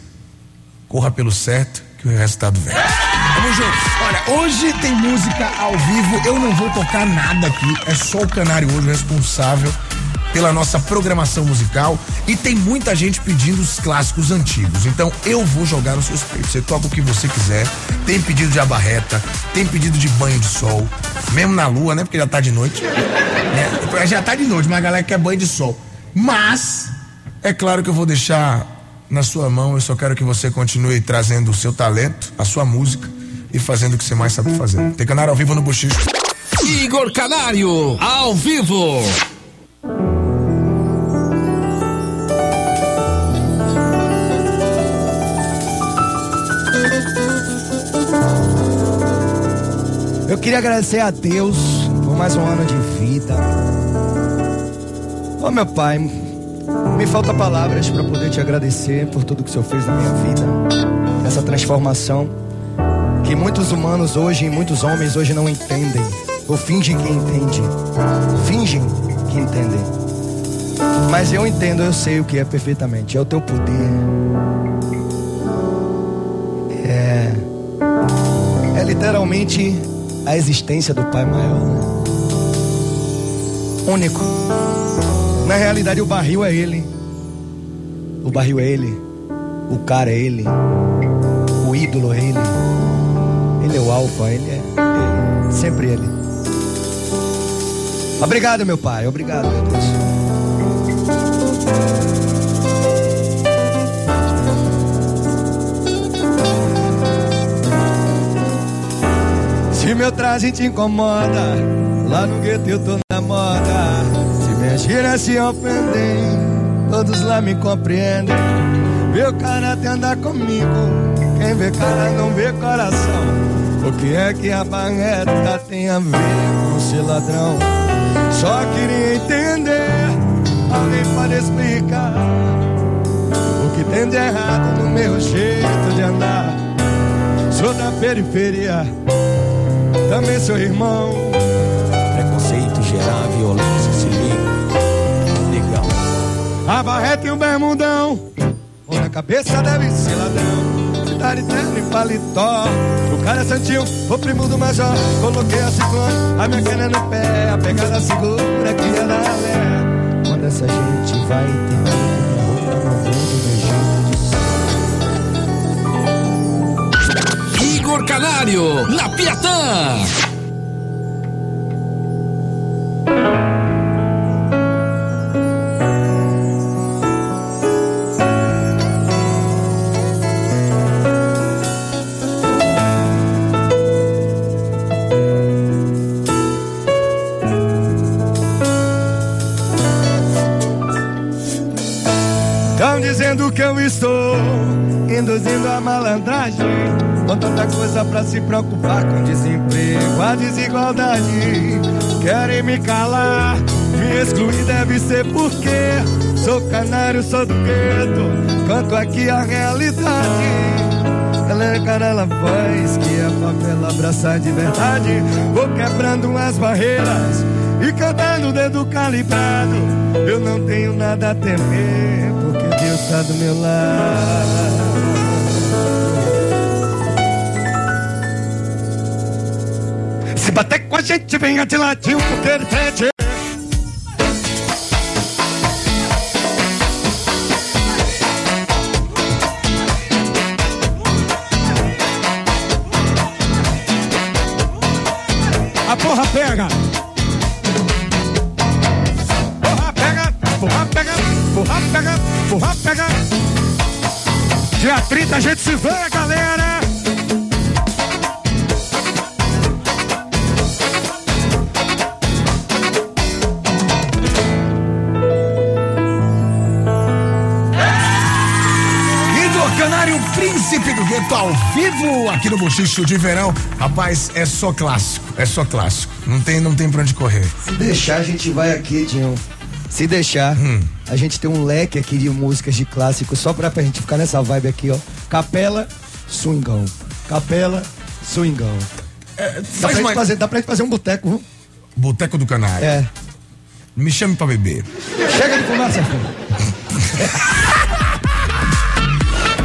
Corra pelo certo, que o resultado vem. Tamo junto. Olha, hoje tem música ao vivo. Eu não vou tocar nada aqui. É só o Canário hoje responsável pela nossa programação musical. E tem muita gente pedindo os clássicos antigos. Então eu vou jogar nos seus peitos. Você toca o que você quiser. Tem pedido de abarreta, tem pedido de banho de sol. Mesmo na lua, né? Porque já tá de noite. né? Já tá de noite, mas a galera quer banho de sol. Mas, é claro que eu vou deixar na sua mão. Eu só quero que você continue trazendo o seu talento, a sua música e fazendo o que você mais sabe fazer. Tem canário ao vivo no Bochicho. Igor Canário, ao vivo. Eu queria agradecer a Deus por mais um ano de vida. Ô meu pai, me falta palavras para poder te agradecer por tudo que o Senhor fez na minha vida. Essa transformação que muitos humanos hoje, e muitos homens hoje não entendem. Ou fingem que entendem. Fingem que entendem. Mas eu entendo, eu sei o que é perfeitamente. É o teu poder. É. É literalmente a existência do Pai maior. né? Único. Na realidade, o barril é ele. O barril é ele. O cara é ele. O ídolo é ele. Ele é o alfa, ele é. Sempre ele. Obrigado, meu pai. Obrigado, meu Deus. Se meu traje te incomoda, lá no gueto eu tô na moda. Se minhas gírias se ofendem, todos lá me compreendem. O cara até andar comigo, quem vê cara não vê coração. O que é que a barreta tem a ver com ser ladrão? Só queria entender, alguém pode explicar o que tem de errado no meu jeito de andar. Sou da periferia, também sou irmão. Preconceito gerar violência, se liga, ligão. A barreta e o bermudão, ou na cabeça deve ser ladrão. Terno e paletó, o cara é santinho, o primo do major. Coloquei a ciclone, a minha cana no pé, a pegada segura que é. Quando essa gente vai entender. Igor Canário, na Piatã. Induzindo a malandragem. Com tanta coisa pra se preocupar com desemprego, a desigualdade. Querem me calar, me excluir deve ser porque sou canário, sou do gueto. Canto aqui a realidade. Ela é cara, ela faz que a favela abraçar de verdade. Vou quebrando as barreiras e cantando dedo calibrado. Eu não tenho nada a temer, tá do meu lado. Se bater com a gente, venha de ladinho, porque ele pede. A porra pega! Dia 30 a gente se vê, galera! Canário, príncipe do gueto, ao vivo aqui no Bochicho de Verão. Rapaz, é só clássico, é só clássico. Não tem, não tem pra onde correr. Se deixar, a gente vai aqui, Dinho. Se deixar, a gente tem um leque aqui de músicas de clássicos só pra, pra gente ficar nessa vibe aqui, ó. Capela, swingão. Capela, swingão. Dá pra, mais. fazer, dá pra gente fazer um boteco, viu? Boteco do Canário. É. Me chame pra beber. Chega de conversa, filho.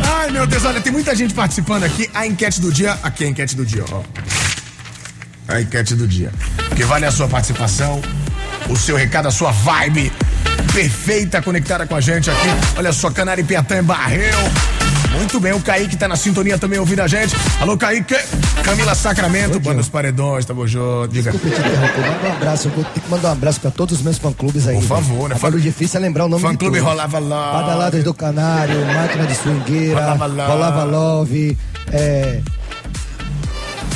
Ai, meu Deus, olha, tem muita gente participando aqui. A enquete do dia. Aqui é a enquete do dia, ó. A enquete do dia. Porque vale a sua participação, o seu recado, a sua vibe perfeita conectada com a gente aqui. Olha só, Canário Piatã Barreiro. Muito bem, o Kaique tá na sintonia também ouvindo a gente. Alô, Kaique. Camila Sacramento, Banda dos Paredões, tamo junto. Diga. Desculpa te interromper, manda um abraço. Eu vou ter que mandar um abraço pra todos os meus fã-clubes aí. Por favor, né? Agora o difícil é lembrar o nome Fã de Clube todos. Rolava Love. Badaladas do Canário, Máquina de Swingueira, Rolava Love. Rolava Love, é,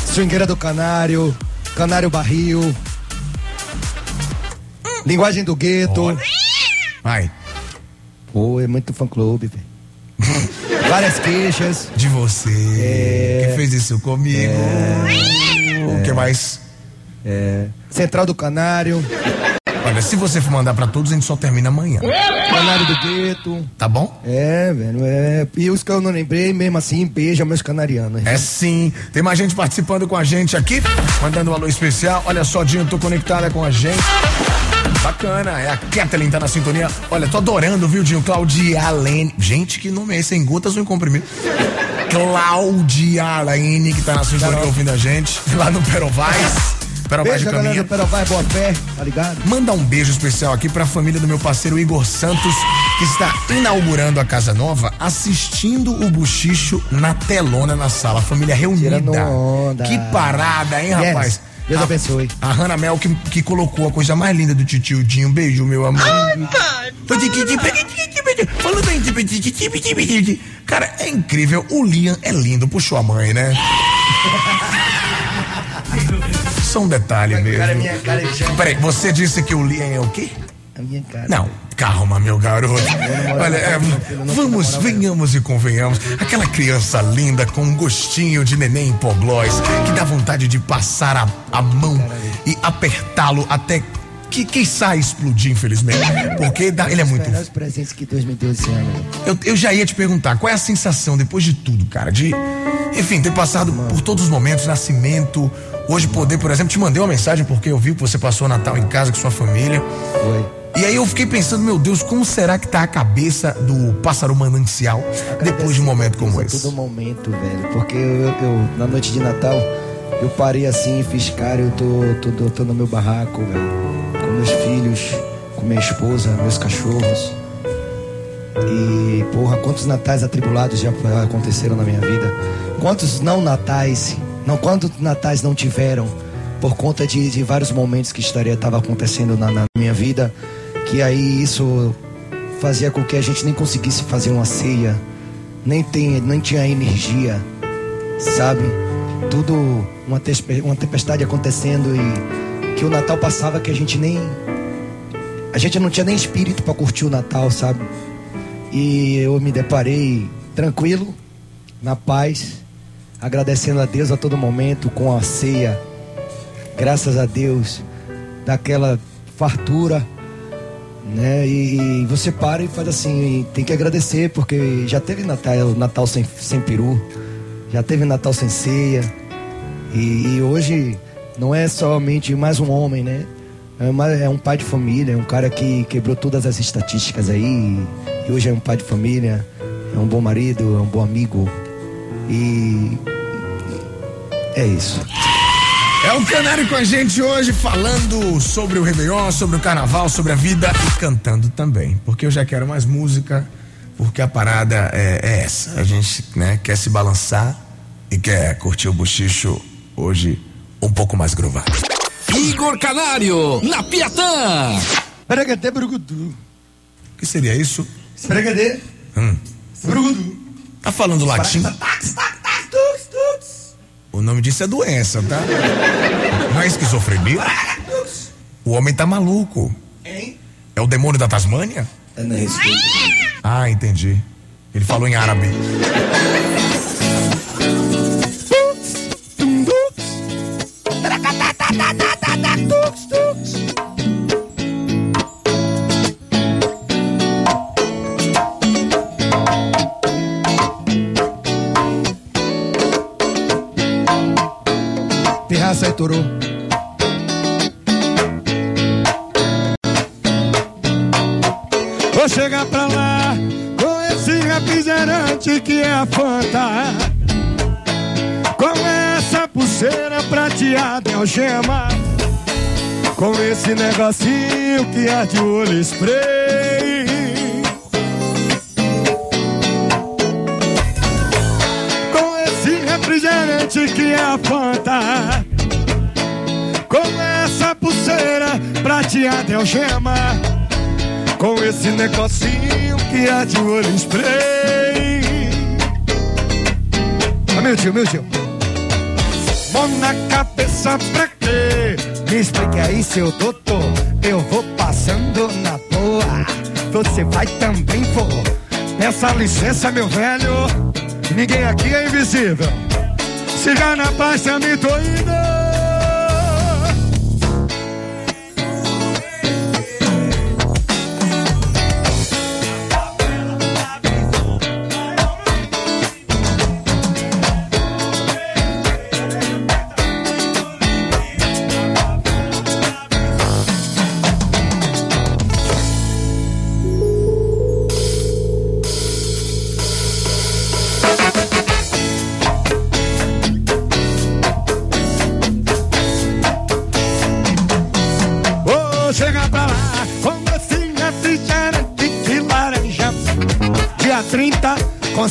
Swingueira do Canário, Canário Barril, Linguagem do Gueto. Vai. Pô, é muito fã-clube, velho. Várias queixas. De você. É. Que fez isso comigo. O que mais? É, Central do Canário, Olha, se você for mandar pra todos, a gente só termina amanhã. Canário do Gueto. Tá bom? É, velho, é. E os que eu não lembrei, mesmo assim, beija meus canarianos. É sim. Tem mais gente participando com a gente aqui, mandando um alô especial. Olha só, Dinho, tô conectada com a gente. Bacana, é a Kathleen tá na sintonia. Olha, tô adorando, viu, Dinho? Claudialene. Gente, que nome é esse? Em gotas ou em comprimido? Claudialene, que tá na sintonia Carol. ouvindo a gente. Lá no Perovais. Perovais de Beijo, galera caminho. do Perovai, boa fé, tá ligado? Manda um beijo especial aqui pra família do meu parceiro Igor Santos, que está inaugurando a casa nova, assistindo o buchicho na telona na sala. A família reunida. Que parada, hein, Yes. Deus A- abençoe. A Hannah Mel que, que colocou a coisa mais linda do titio Dinho. Um beijo, meu amor. Falando em Cara, é incrível. O Liam é lindo. Puxou a mãe, né? Só um detalhe mesmo. Cara, minha cara já. Peraí, você disse que o Liam é o quê? A minha cara. Não, calma, meu garoto. Olha, é, vamos, venhamos e convenhamos. Aquela criança linda com um gostinho de neném hipoglós que dá vontade de passar a, a mão e apertá-lo até que, quem sai explodir, infelizmente. Porque dá- ele é muito. Os presentes que Deus me deu esse ano. Eu, eu já ia te perguntar, qual é a sensação depois de tudo, cara? De, enfim, ter passado por todos os momentos, nascimento. Hoje poder, por exemplo, te mandei uma mensagem porque eu vi que você passou o Natal em casa com sua família. Foi. E aí eu fiquei pensando, meu Deus, como será que tá a cabeça do pássaro manancial depois de um momento como esse? todo momento, velho. Porque eu, eu- na noite de Natal, eu parei assim fiz, cara, eu tô, tô, tô, tô no meu barraco, velho. Com meus filhos, com minha esposa, meus cachorros. E, porra, quantos natais atribulados já aconteceram na minha vida? Quantos não natais, não, quantos natais não tiveram por conta de, de vários momentos que estaria estava acontecendo na, na minha vida, que aí isso fazia com que a gente nem conseguisse fazer uma ceia, nem, tem, nem tinha energia, sabe? Tudo uma, uma tempestade acontecendo e que o Natal passava que a gente nem. A gente não tinha nem espírito para curtir o Natal, sabe? e eu me deparei tranquilo, na paz, agradecendo a Deus a todo momento com a ceia. Graças a Deus, daquela fartura, né? E, e você para e faz assim, tem que agradecer porque já teve Natal, Natal sem, sem peru, já teve Natal sem ceia. E, e hoje não é somente mais um homem, né? É, uma- é um pai de família, é um cara que quebrou todas as estatísticas aí. E hoje é um pai de família, é um bom marido, é um bom amigo. E. É isso. É o Canário com a gente hoje falando sobre o Réveillon, sobre o Carnaval, sobre a vida e cantando também. Porque eu já quero mais música, porque a parada é, é essa. A gente né, quer se balançar e quer curtir o bochicho hoje um pouco mais grovado. Igor Canário, na Piatã. Pregadê, brugudu. O que seria isso? Pregadê, Hum, brugudu. tá falando latim? O nome disso é doença, tá? Não é esquizofrenia? O homem tá maluco. É o demônio da Tasmânia? É na respeito. Ah, entendi. Ele falou em árabe. Algema. Com esse negocinho que é de olho spray. Com esse refrigerante que é a Fanta. Com essa pulseira prateada algema. Com esse negocinho que é de olho spray. Ah, meu tio, meu tio. Na cabeça pra quê? Me explique aí, seu doutor. Eu vou passando na boa. Você vai também, vou. Peça licença, meu velho. Ninguém aqui é invisível. Siga na paz, me tô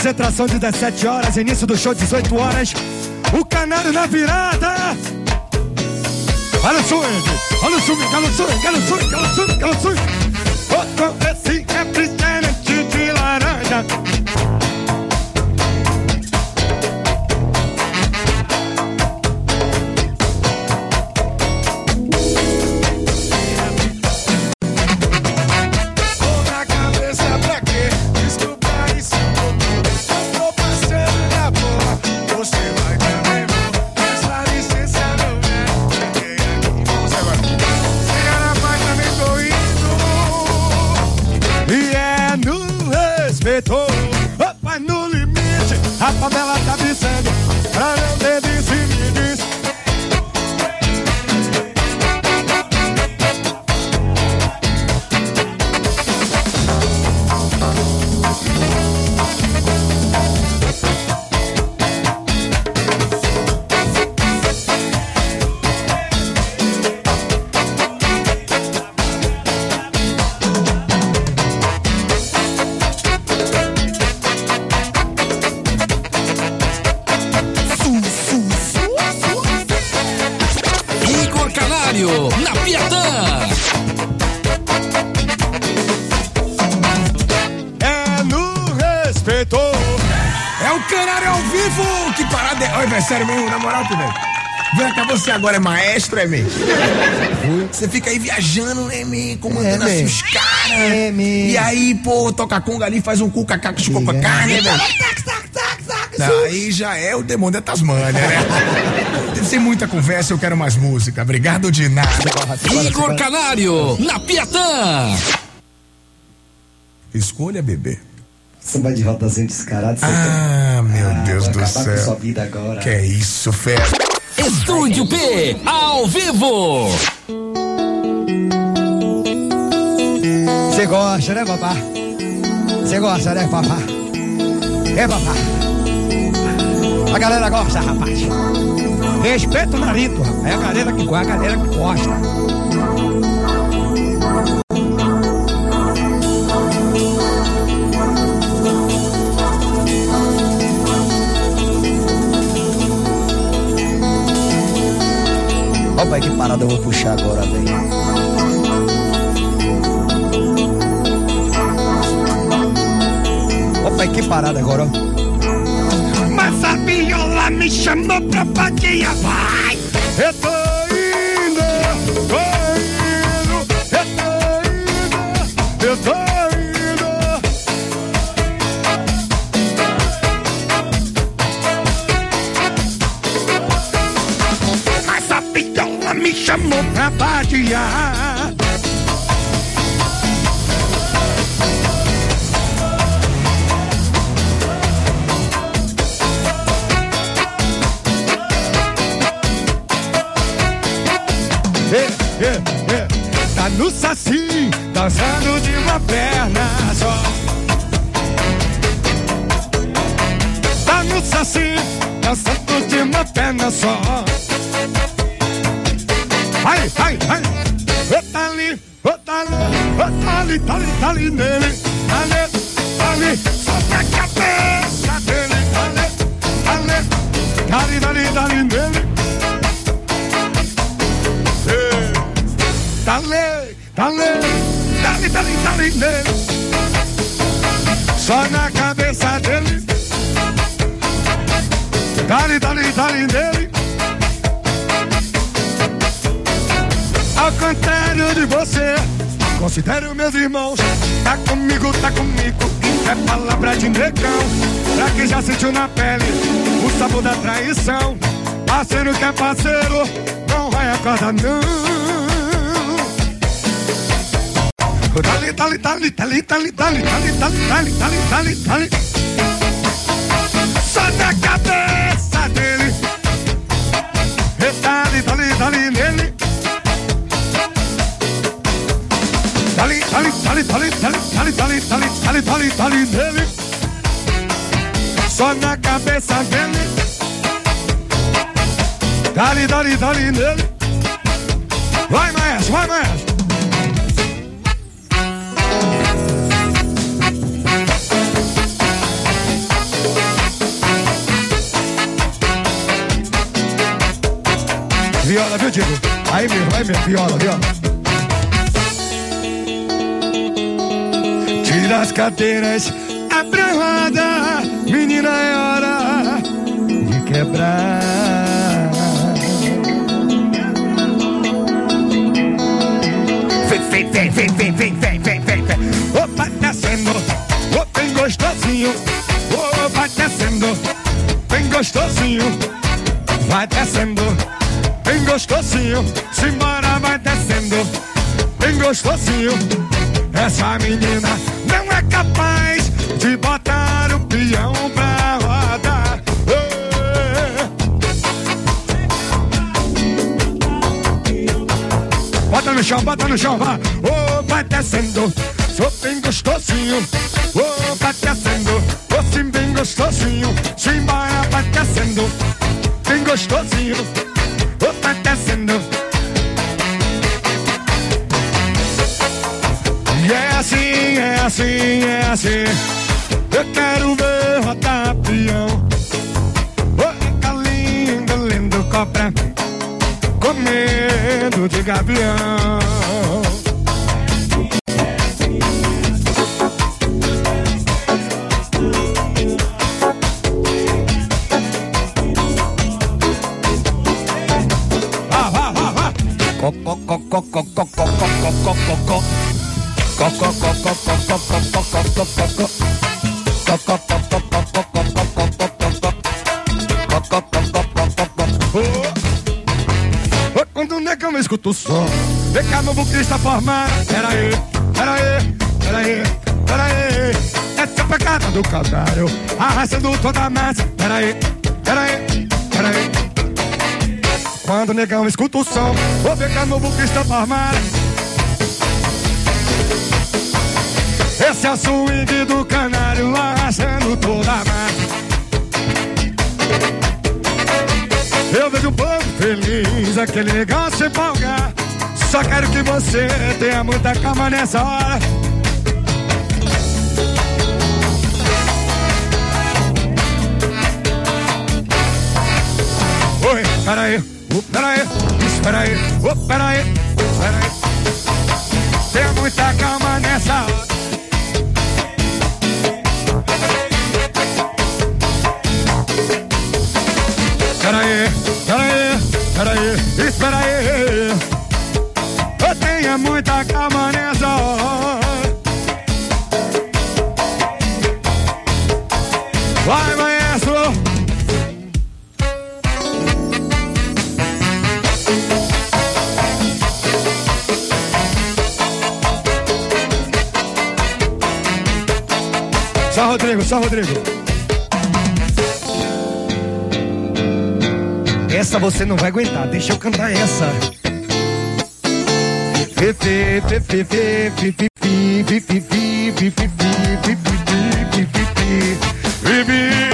concentração de 17 horas, início do show 18 horas. O canário na virada. Olha o swing, olha o swing, olha o swing, olha o swing, olha o swing, olha o swing. Com esse refrigerante de laranja. Você agora é maestro, é man? Você fica aí viajando, né, man? Comandando É, assim os caras. É, man. E aí, pô, toca conga ali, faz um cu cacaco coco É. carne, né, velho? Aí já é o demônio da Tasmânia, né? Sem muita conversa, eu quero mais música. Obrigado de nada. Igor Canário, na Piatã. Escolha, bebê. Samba de rodazinho descarado. você Ah, meu quer? Deus do com céu. vida agora. Que é isso, fera? Estúdio P, ao vivo. Você gosta, né, papá? Você gosta, né, papá? É, papá? A galera gosta, rapaz. Respeita o marido, rapaz. É a galera que gosta, a galera que gosta. Pai, que parada eu vou puxar agora, velho. Ó, pai, que parada agora, ó. Mas a viola me chamou pra padia, vai! Eu tô indo, tô chamou pra é. Tá no saci, dançando de uma perna só. Tá no saci, dançando de uma perna só. Dali, dali, dali, nene. Dali, dali, sotakate considero meus irmãos. Tá comigo, tá comigo. É palavra de negão. Pra quem já sentiu na pele o sabor da traição. Parceiro que é parceiro, não vai acordar, não. Dale, dale, dale, dale, dale, dale, dale, dale, dale, dale, dale, dale. Só na cabeça dele. E dale, dale, dale nele. Dale, dale, dale, dale, dale, dale, dale, dale, dale, dale, dale nele. Só na cabeça dele. Dale, dale, dale nele. Vai, maestro, vai, maestro. Viola, viu, Diego? Aí mesmo, aí mesmo, viola, viola. Tira as cadeiras, abre a roda, menina, é hora de quebrar. Vem, vem, vem, vem, vem, vem, vem, vem, vem, vem. Opa, descendo, oh, bem gostosinho. Oh, vai descendo, bem gostosinho. Vai descendo, bem gostosinho. Simbora, vai descendo, bem gostosinho. Essa menina capaz de botar o peão pra rodar. Bota no chão, bota no chão, vá. Ô, vai descendo, sou bem gostosinho. Ô, vai descendo, ô, sim, bem gostosinho. Simbora, vai descendo, bem gostosinho. Ô, vai descendo. Assim, é assim. Eu quero ver rodar peão. Ô, tá lindo, lindo cobra. Comendo de gavião. co, co, co, co, co, co, co, co, co, co, co. Quando o negão escuta o som, vê que a que está formado. Pera aí, pera aí, pera aí, pera aí. Essa pegada do canário, arrastando toda a massa. Pera aí, pera aí, pera aí. Quando o negão escuta o som, vou ver que a está formado. Esse é o swing do canário, arrastando toda a massa. Eu vejo um povo feliz, aquele negócio empolgar. Só quero que você tenha muita calma nessa hora. Oi, peraí, oh, peraí, espera aí, oh, peraí, peraí. Tenha muita calma nessa hora. Peraí, peraí, peraí, espera aí. Eu tenha muita calma nessa hora. Vai, maestro. Só Rodrigo, só Rodrigo. Essa você não vai aguentar, deixa eu cantar essa. Fe, fe, fe, fe, fe, fe, fe, fe, fe, fe, fe, fe,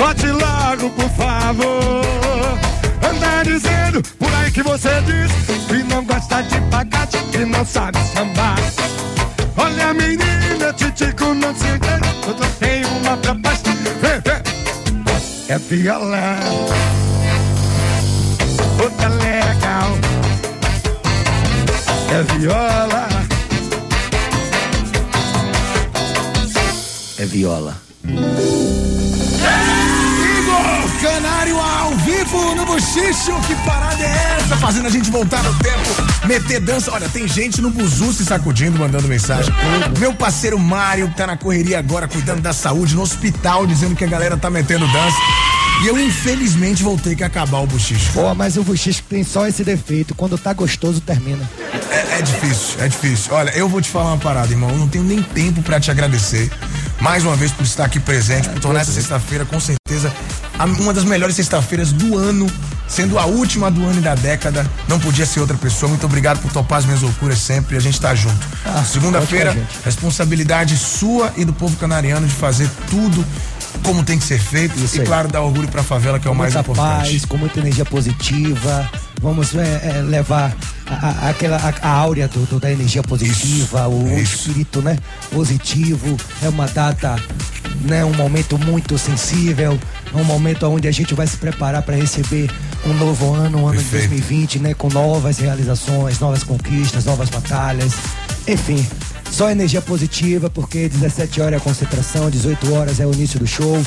Vote logo, por favor. Anda dizendo por aí que você diz que não gosta de pagate, que não sabe sambar. Olha, menina, titico não se engana. Eu tenho uma proposta. Vem. É violão. Outra legal. É viola. É viola. Canário ao vivo no Buchicho. Que parada é essa? Fazendo a gente voltar no tempo, meter dança. Olha, tem gente no buzu se sacudindo, mandando mensagem. Meu parceiro Mário que tá na correria agora, cuidando da saúde, no hospital, dizendo que a galera tá metendo dança. E eu, infelizmente, vou ter que acabar o buchicho. Pô, mas o buchicho tem só esse defeito. Quando tá gostoso, termina. É, é difícil, é difícil. Olha, eu vou te falar uma parada, irmão. Eu não tenho nem tempo pra te agradecer. Mais uma vez por estar aqui presente, por tornar essa sexta-feira, com certeza, a- uma das melhores sexta-feiras do ano, sendo a última do ano e da década. Não podia ser outra pessoa. Muito obrigado por topar as minhas loucuras sempre. A gente tá junto. Ah, Segunda-feira, a responsabilidade sua e do povo canariano de fazer tudo como tem que ser feito. Isso e, aí. claro, dar orgulho pra favela, que é o mais muita importante. paz, com muita energia positiva. Vamos é, é, levar a, a- aquela a, a áurea do, do- da energia positiva, o, espírito, né? Positivo. É uma data, né? Um momento muito sensível. É um momento onde a gente vai se preparar para receber um novo ano, um ano Perfeito. de 2020, né? Com novas realizações, novas conquistas, novas batalhas. Enfim, só energia positiva, porque 17 horas é a concentração, 18 horas é o início do show.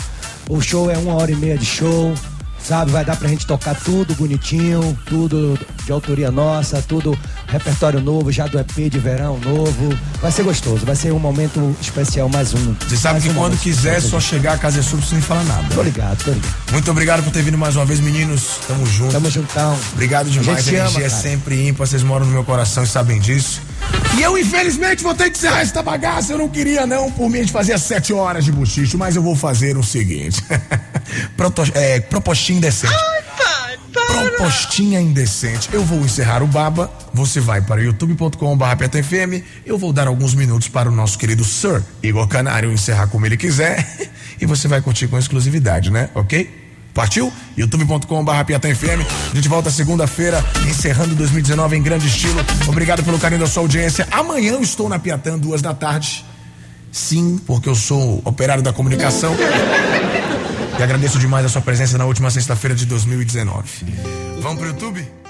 O show é uma hora e meia de show, sabe? Vai dar pra gente tocar tudo bonitinho, tudo de autoria nossa, tudo repertório novo, já do EP de verão novo. Vai ser gostoso, vai ser um momento especial, mais um. Você sabe mais que um quando quiser, é só chegar a casa é sua, sem falar nada. Tô ligado, tô ligado. Muito obrigado por ter vindo mais uma vez, meninos. Tamo junto. Tamo juntão. Obrigado A demais. gente A ama, energia é cara. sempre ímpar. Vocês moram no meu coração e sabem disso. E eu, infelizmente, vou ter que encerrar esta bagaça. Eu não queria, não. Por mim, a gente fazia sete horas de bochicho, mas eu vou fazer o seguinte: Proto, é, propostinha indecente. Propostinha indecente. Eu vou encerrar o baba. Você vai para youtube.com.br PTFM. Eu vou dar alguns minutos para o nosso querido Sir Igor Canário encerrar como ele quiser. E você vai curtir com exclusividade, né? Ok? Partiu? youtube.com.br. A gente volta segunda-feira, encerrando 2019 em grande estilo. Obrigado pelo carinho da sua audiência. Amanhã eu estou na Piatã, duas da tarde. Sim, porque eu sou operário da comunicação. E agradeço demais a sua presença na última sexta-feira de 2019. Vamos pro YouTube?